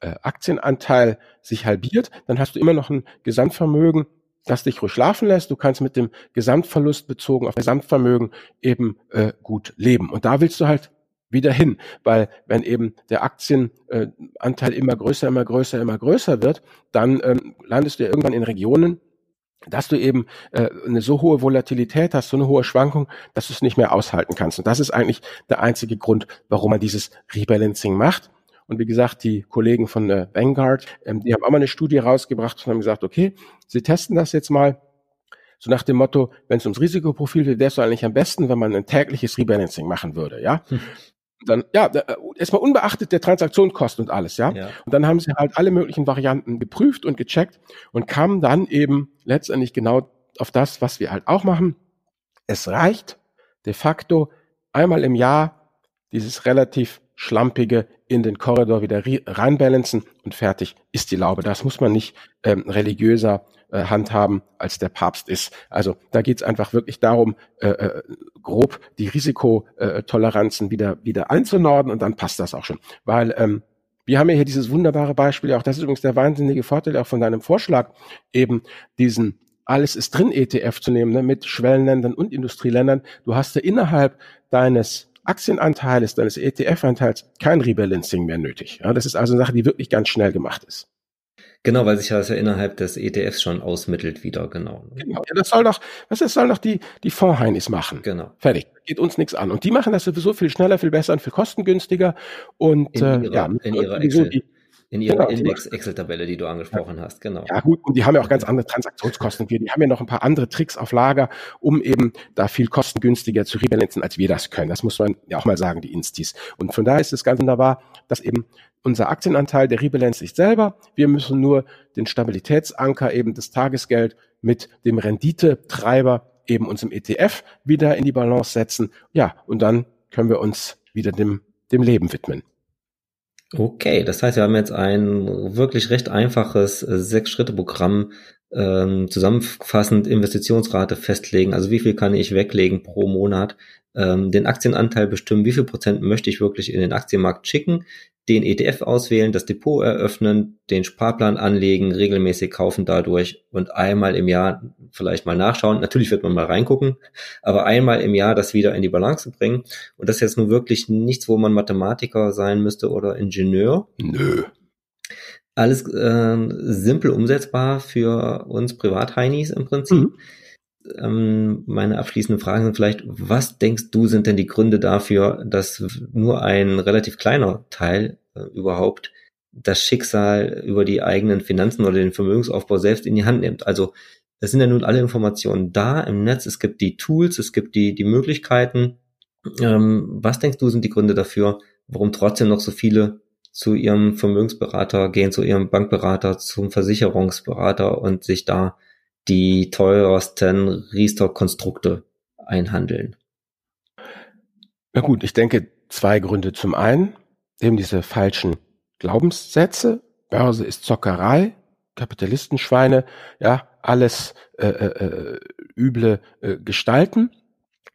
äh, Aktienanteil sich halbiert, dann hast du immer noch ein Gesamtvermögen, das dich ruhig schlafen lässt. Du kannst mit dem Gesamtverlust bezogen auf Gesamtvermögen eben äh, gut leben. Und da willst du halt wieder hin, weil wenn eben der Aktienanteil immer größer, immer größer, immer größer wird, dann ähm, landest du ja irgendwann in Regionen, dass du eben äh, eine so hohe Volatilität hast, so eine hohe Schwankung, dass du es nicht mehr aushalten kannst. Und das ist eigentlich der einzige Grund, warum man dieses Rebalancing macht. Und wie gesagt, die Kollegen von äh, Vanguard, ähm, die haben auch mal eine Studie rausgebracht und haben gesagt, okay, sie testen das jetzt mal. So nach dem Motto, wenn es ums Risikoprofil geht, wäre es eigentlich am besten, wenn man ein tägliches Rebalancing machen würde, ja. Hm dann, ja, äh, erstmal unbeachtet der Transaktionskosten und alles, ja? ja. Und dann haben sie halt alle möglichen Varianten geprüft und gecheckt und kamen dann eben letztendlich genau auf das, was wir halt auch machen. Es reicht de facto einmal im Jahr dieses relativ schlampige in den Korridor wieder reinbalancen und fertig ist die Laube. Das muss man nicht ähm, religiöser äh, handhaben, als der Papst ist. Also da geht es einfach wirklich darum, äh, äh, grob die Risikotoleranzen wieder, wieder einzunorden und dann passt das auch schon. Weil ähm, wir haben ja hier dieses wunderbare Beispiel, auch das ist übrigens der wahnsinnige Vorteil auch von deinem Vorschlag, eben diesen alles ist drin ETF zu nehmen, ne, mit Schwellenländern und Industrieländern. Du hast ja innerhalb deines Aktienanteiles, deines ETF-Anteils kein Rebalancing mehr nötig. Ja, das ist also eine Sache, die wirklich ganz schnell gemacht ist. Genau, weil sich das ja innerhalb des ETFs schon ausmittelt wieder, genau. Genau, ja, das soll doch, was das soll doch die, die Fondsheinis machen. Genau. Fertig. Geht uns nichts an. Und die machen das sowieso viel schneller, viel besser und viel kostengünstiger. Und in äh, ihrer, ja, in ihrer Excel. Die, in ihrer genau, Index-Excel-Tabelle, die du angesprochen ja. hast, genau. Ja gut, und die haben ja auch ganz andere Transaktionskosten. Wir, die haben ja noch ein paar andere Tricks auf Lager, um eben da viel kostengünstiger zu rebalancen, als wir das können. Das muss man ja auch mal sagen, die Instis. Und von daher ist es ganz wunderbar, dass eben unser Aktienanteil, der rebalanzt sich selber. Wir müssen nur den Stabilitätsanker, eben das Tagesgeld mit dem Renditetreiber eben uns im ETF wieder in die Balance setzen. Ja, und dann können wir uns wieder dem, dem Leben widmen. Okay, das heißt, wir haben jetzt ein wirklich recht einfaches äh, Sechs-Schritte-Programm ähm, zusammenfassend Investitionsrate festlegen, also wie viel kann ich weglegen pro Monat, ähm, den Aktienanteil bestimmen, wie viel Prozent möchte ich wirklich in den Aktienmarkt schicken, den ETF auswählen, das Depot eröffnen, den Sparplan anlegen, regelmäßig kaufen dadurch und einmal im Jahr vielleicht mal nachschauen. Natürlich wird man mal reingucken, aber einmal im Jahr das wieder in die Balance bringen. Und das ist jetzt nun wirklich nichts, wo man Mathematiker sein müsste oder Ingenieur. Nö. Alles äh, simpel umsetzbar für uns Privatheinis im Prinzip. Mhm ähm, meine abschließenden Fragen sind vielleicht, was denkst du sind denn die Gründe dafür, dass nur ein relativ kleiner Teil äh, überhaupt das Schicksal über die eigenen Finanzen oder den Vermögensaufbau selbst in die Hand nimmt? Also es sind ja nun alle Informationen da im Netz, es gibt die Tools, es gibt die, die Möglichkeiten. Ähm, was denkst du sind die Gründe dafür, warum trotzdem noch so viele zu ihrem Vermögensberater gehen, zu ihrem Bankberater, zum Versicherungsberater und sich da die teuersten Riester-Konstrukte einhandeln? Na gut, ich denke zwei Gründe. Zum einen eben diese falschen Glaubenssätze. Börse ist Zockerei, Kapitalistenschweine, ja, alles äh, äh, äh, üble äh, Gestalten.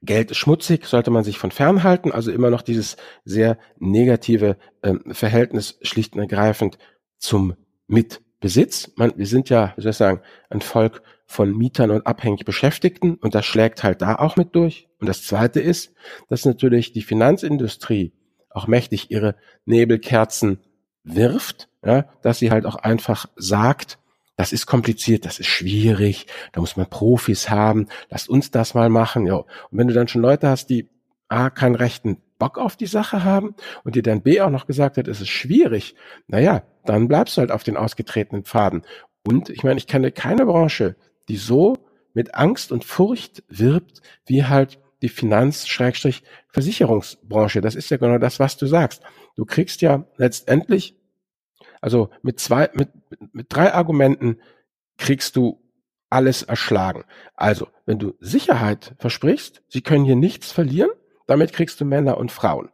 Geld ist schmutzig, sollte man sich von fernhalten. Also immer noch dieses sehr negative äh, Verhältnis schlicht und ergreifend zum Mitbesitz. Man, wir sind ja, wie soll ich sagen, ein Volk von Mietern und abhängig Beschäftigten und das schlägt halt da auch mit durch. Und das Zweite ist, dass natürlich die Finanzindustrie auch mächtig ihre Nebelkerzen wirft, ja, dass sie halt auch einfach sagt, das ist kompliziert, das ist schwierig, da muss man Profis haben, lasst uns das mal machen. Ja. Und wenn du dann schon Leute hast, die A, keinen rechten Bock auf die Sache haben und dir dann B auch noch gesagt hat, es ist schwierig, naja, dann bleibst du halt auf den ausgetretenen Pfaden. Und ich meine, ich kenne keine Branche, die so mit Angst und Furcht wirbt, wie halt die Finanz-Versicherungsbranche. Das ist ja genau das, was du sagst. Du kriegst ja letztendlich, also mit zwei, mit, mit drei Argumenten kriegst du alles erschlagen. Also, wenn du Sicherheit versprichst, sie können hier nichts verlieren, damit kriegst du Männer und Frauen.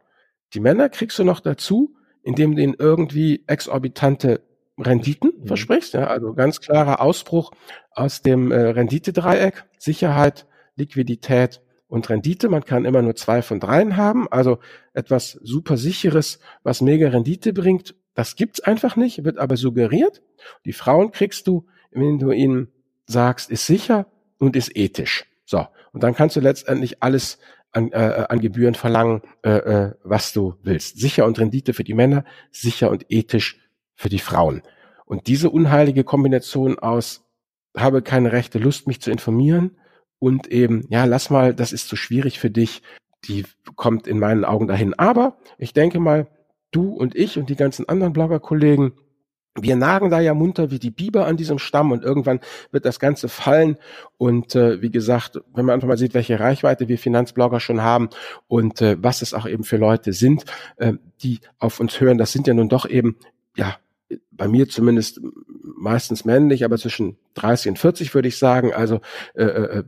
Die Männer kriegst du noch dazu, indem du ihnen irgendwie exorbitante Renditen mhm. versprichst. Ja, also ganz klarer Ausbruch aus dem äh, Renditedreieck. Sicherheit, Liquidität und Rendite. Man kann immer nur zwei von dreien haben. Also etwas super sicheres, was mega Rendite bringt. Das gibt's einfach nicht, wird aber suggeriert. Die Frauen kriegst du, wenn du ihnen sagst, ist sicher und ist ethisch. So. Und dann kannst du letztendlich alles an, äh, an Gebühren verlangen, äh, äh, was du willst. Sicher und Rendite für die Männer, sicher und ethisch für die Frauen. Und diese unheilige Kombination aus habe keine rechte Lust, mich zu informieren und eben, ja, lass mal, das ist zu schwierig für dich, die kommt in meinen Augen dahin. Aber ich denke mal, du und ich und die ganzen anderen Blogger-Kollegen, wir nagen da ja munter wie die Biber an diesem Stamm und irgendwann wird das Ganze fallen. Und äh, wie gesagt, wenn man einfach mal sieht, welche Reichweite wir Finanzblogger schon haben und äh, was es auch eben für Leute sind, äh, die auf uns hören, das sind ja nun doch eben ja bei mir zumindest meistens männlich, aber zwischen 30 und 40 würde ich sagen. Also äh, äh,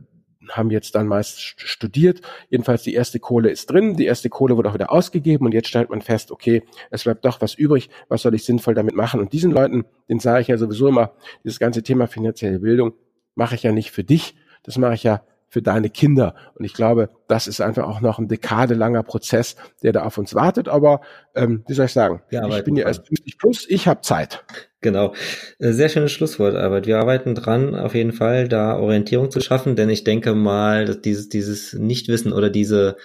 haben jetzt dann meist studiert. Jedenfalls die erste Kohle ist drin, die erste Kohle wurde auch wieder ausgegeben und jetzt stellt man fest, okay, es bleibt doch was übrig, was soll ich sinnvoll damit machen? Und diesen Leuten, den sage ich ja sowieso immer, dieses ganze Thema finanzielle Bildung mache ich ja nicht für dich, das mache ich ja für deine Kinder. Und ich glaube, das ist einfach auch noch ein dekadelanger Prozess, der da auf uns wartet. Aber ähm, wie soll ich sagen? Ja, ich bin ja erst 50 plus, ich habe Zeit. Genau. Äh, sehr schönes Schlusswort, Albert. Wir arbeiten dran, auf jeden Fall da Orientierung zu schaffen, denn ich denke mal, dass dieses, dieses Nichtwissen oder diese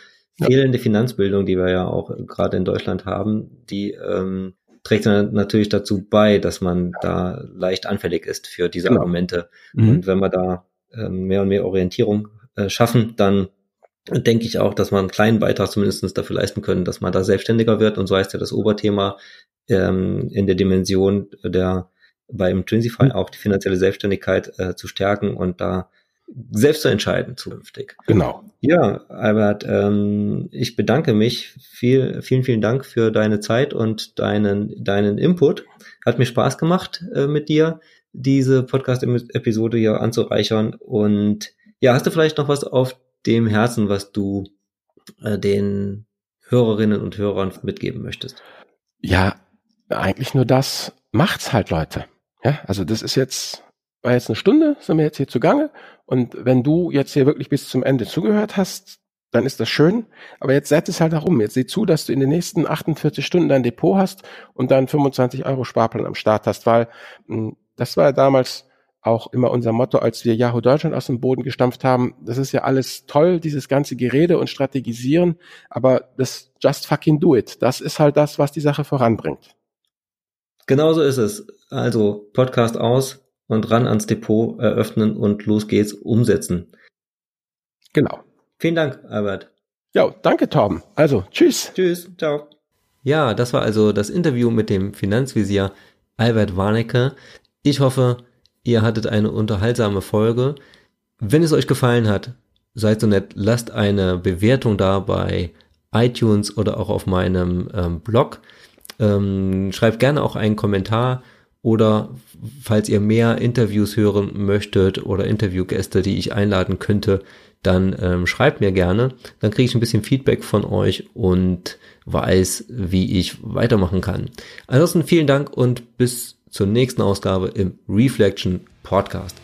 fehlende ja. Finanzbildung, die wir ja auch gerade in Deutschland haben, die ähm, trägt natürlich dazu bei, dass man da leicht anfällig ist für diese genau. Argumente. Mhm. Und wenn wir da äh, mehr und mehr Orientierung äh, schaffen, dann denke ich auch, dass man einen kleinen Beitrag zumindest dafür leisten können, dass man da selbstständiger wird. Und so heißt ja das Oberthema ähm, in der Dimension der beim Trinsify mhm. auch die finanzielle Selbstständigkeit äh, zu stärken und da selbst zu entscheiden zukünftig. Genau. Ja, Albert, ähm, ich bedanke mich. Viel, vielen, vielen Dank für deine Zeit und deinen, deinen Input. Hat mir Spaß gemacht äh, mit dir, diese Podcast-Episode hier anzureichern. Und ja, hast du vielleicht noch was auf dem Herzen, was du äh, den Hörerinnen und Hörern mitgeben möchtest? Ja, eigentlich nur das. Macht's halt, Leute. Ja, also das ist jetzt, war jetzt eine Stunde, sind wir jetzt hier zugange. Und wenn du jetzt hier wirklich bis zum Ende zugehört hast, dann ist das schön. Aber jetzt setz es halt auch um. Jetzt sieh zu, dass du in den nächsten 48 Stunden dein Depot hast und dann 25 Euro Sparplan am Start hast, weil mh, hm, das war ja damals auch immer unser Motto, als wir Yahoo Deutschland aus dem Boden gestampft haben. Das ist ja alles toll, dieses ganze Gerede und Strategisieren, aber das just fucking do it. Das ist halt das, was die Sache voranbringt. Genauso ist es. Also Podcast aus und ran ans Depot eröffnen und los geht's umsetzen. Genau. Vielen Dank, Albert. Ja, danke, Torben. Also, tschüss. Tschüss, ciao. Ja, das war also das Interview mit dem Finanzvisier Albert Warnecke. Ich hoffe, ihr hattet eine unterhaltsame Folge. Wenn es euch gefallen hat, seid so nett, lasst eine Bewertung da bei iTunes oder auch auf meinem ähm, Blog. Ähm, schreibt gerne auch einen Kommentar oder falls ihr mehr Interviews hören möchtet oder Interviewgäste, die ich einladen könnte, dann ähm, schreibt mir gerne. Dann kriege ich ein bisschen Feedback von euch und weiß, wie ich weitermachen kann. Ansonsten vielen Dank und bis zur nächsten Ausgabe im Reflection Podcast.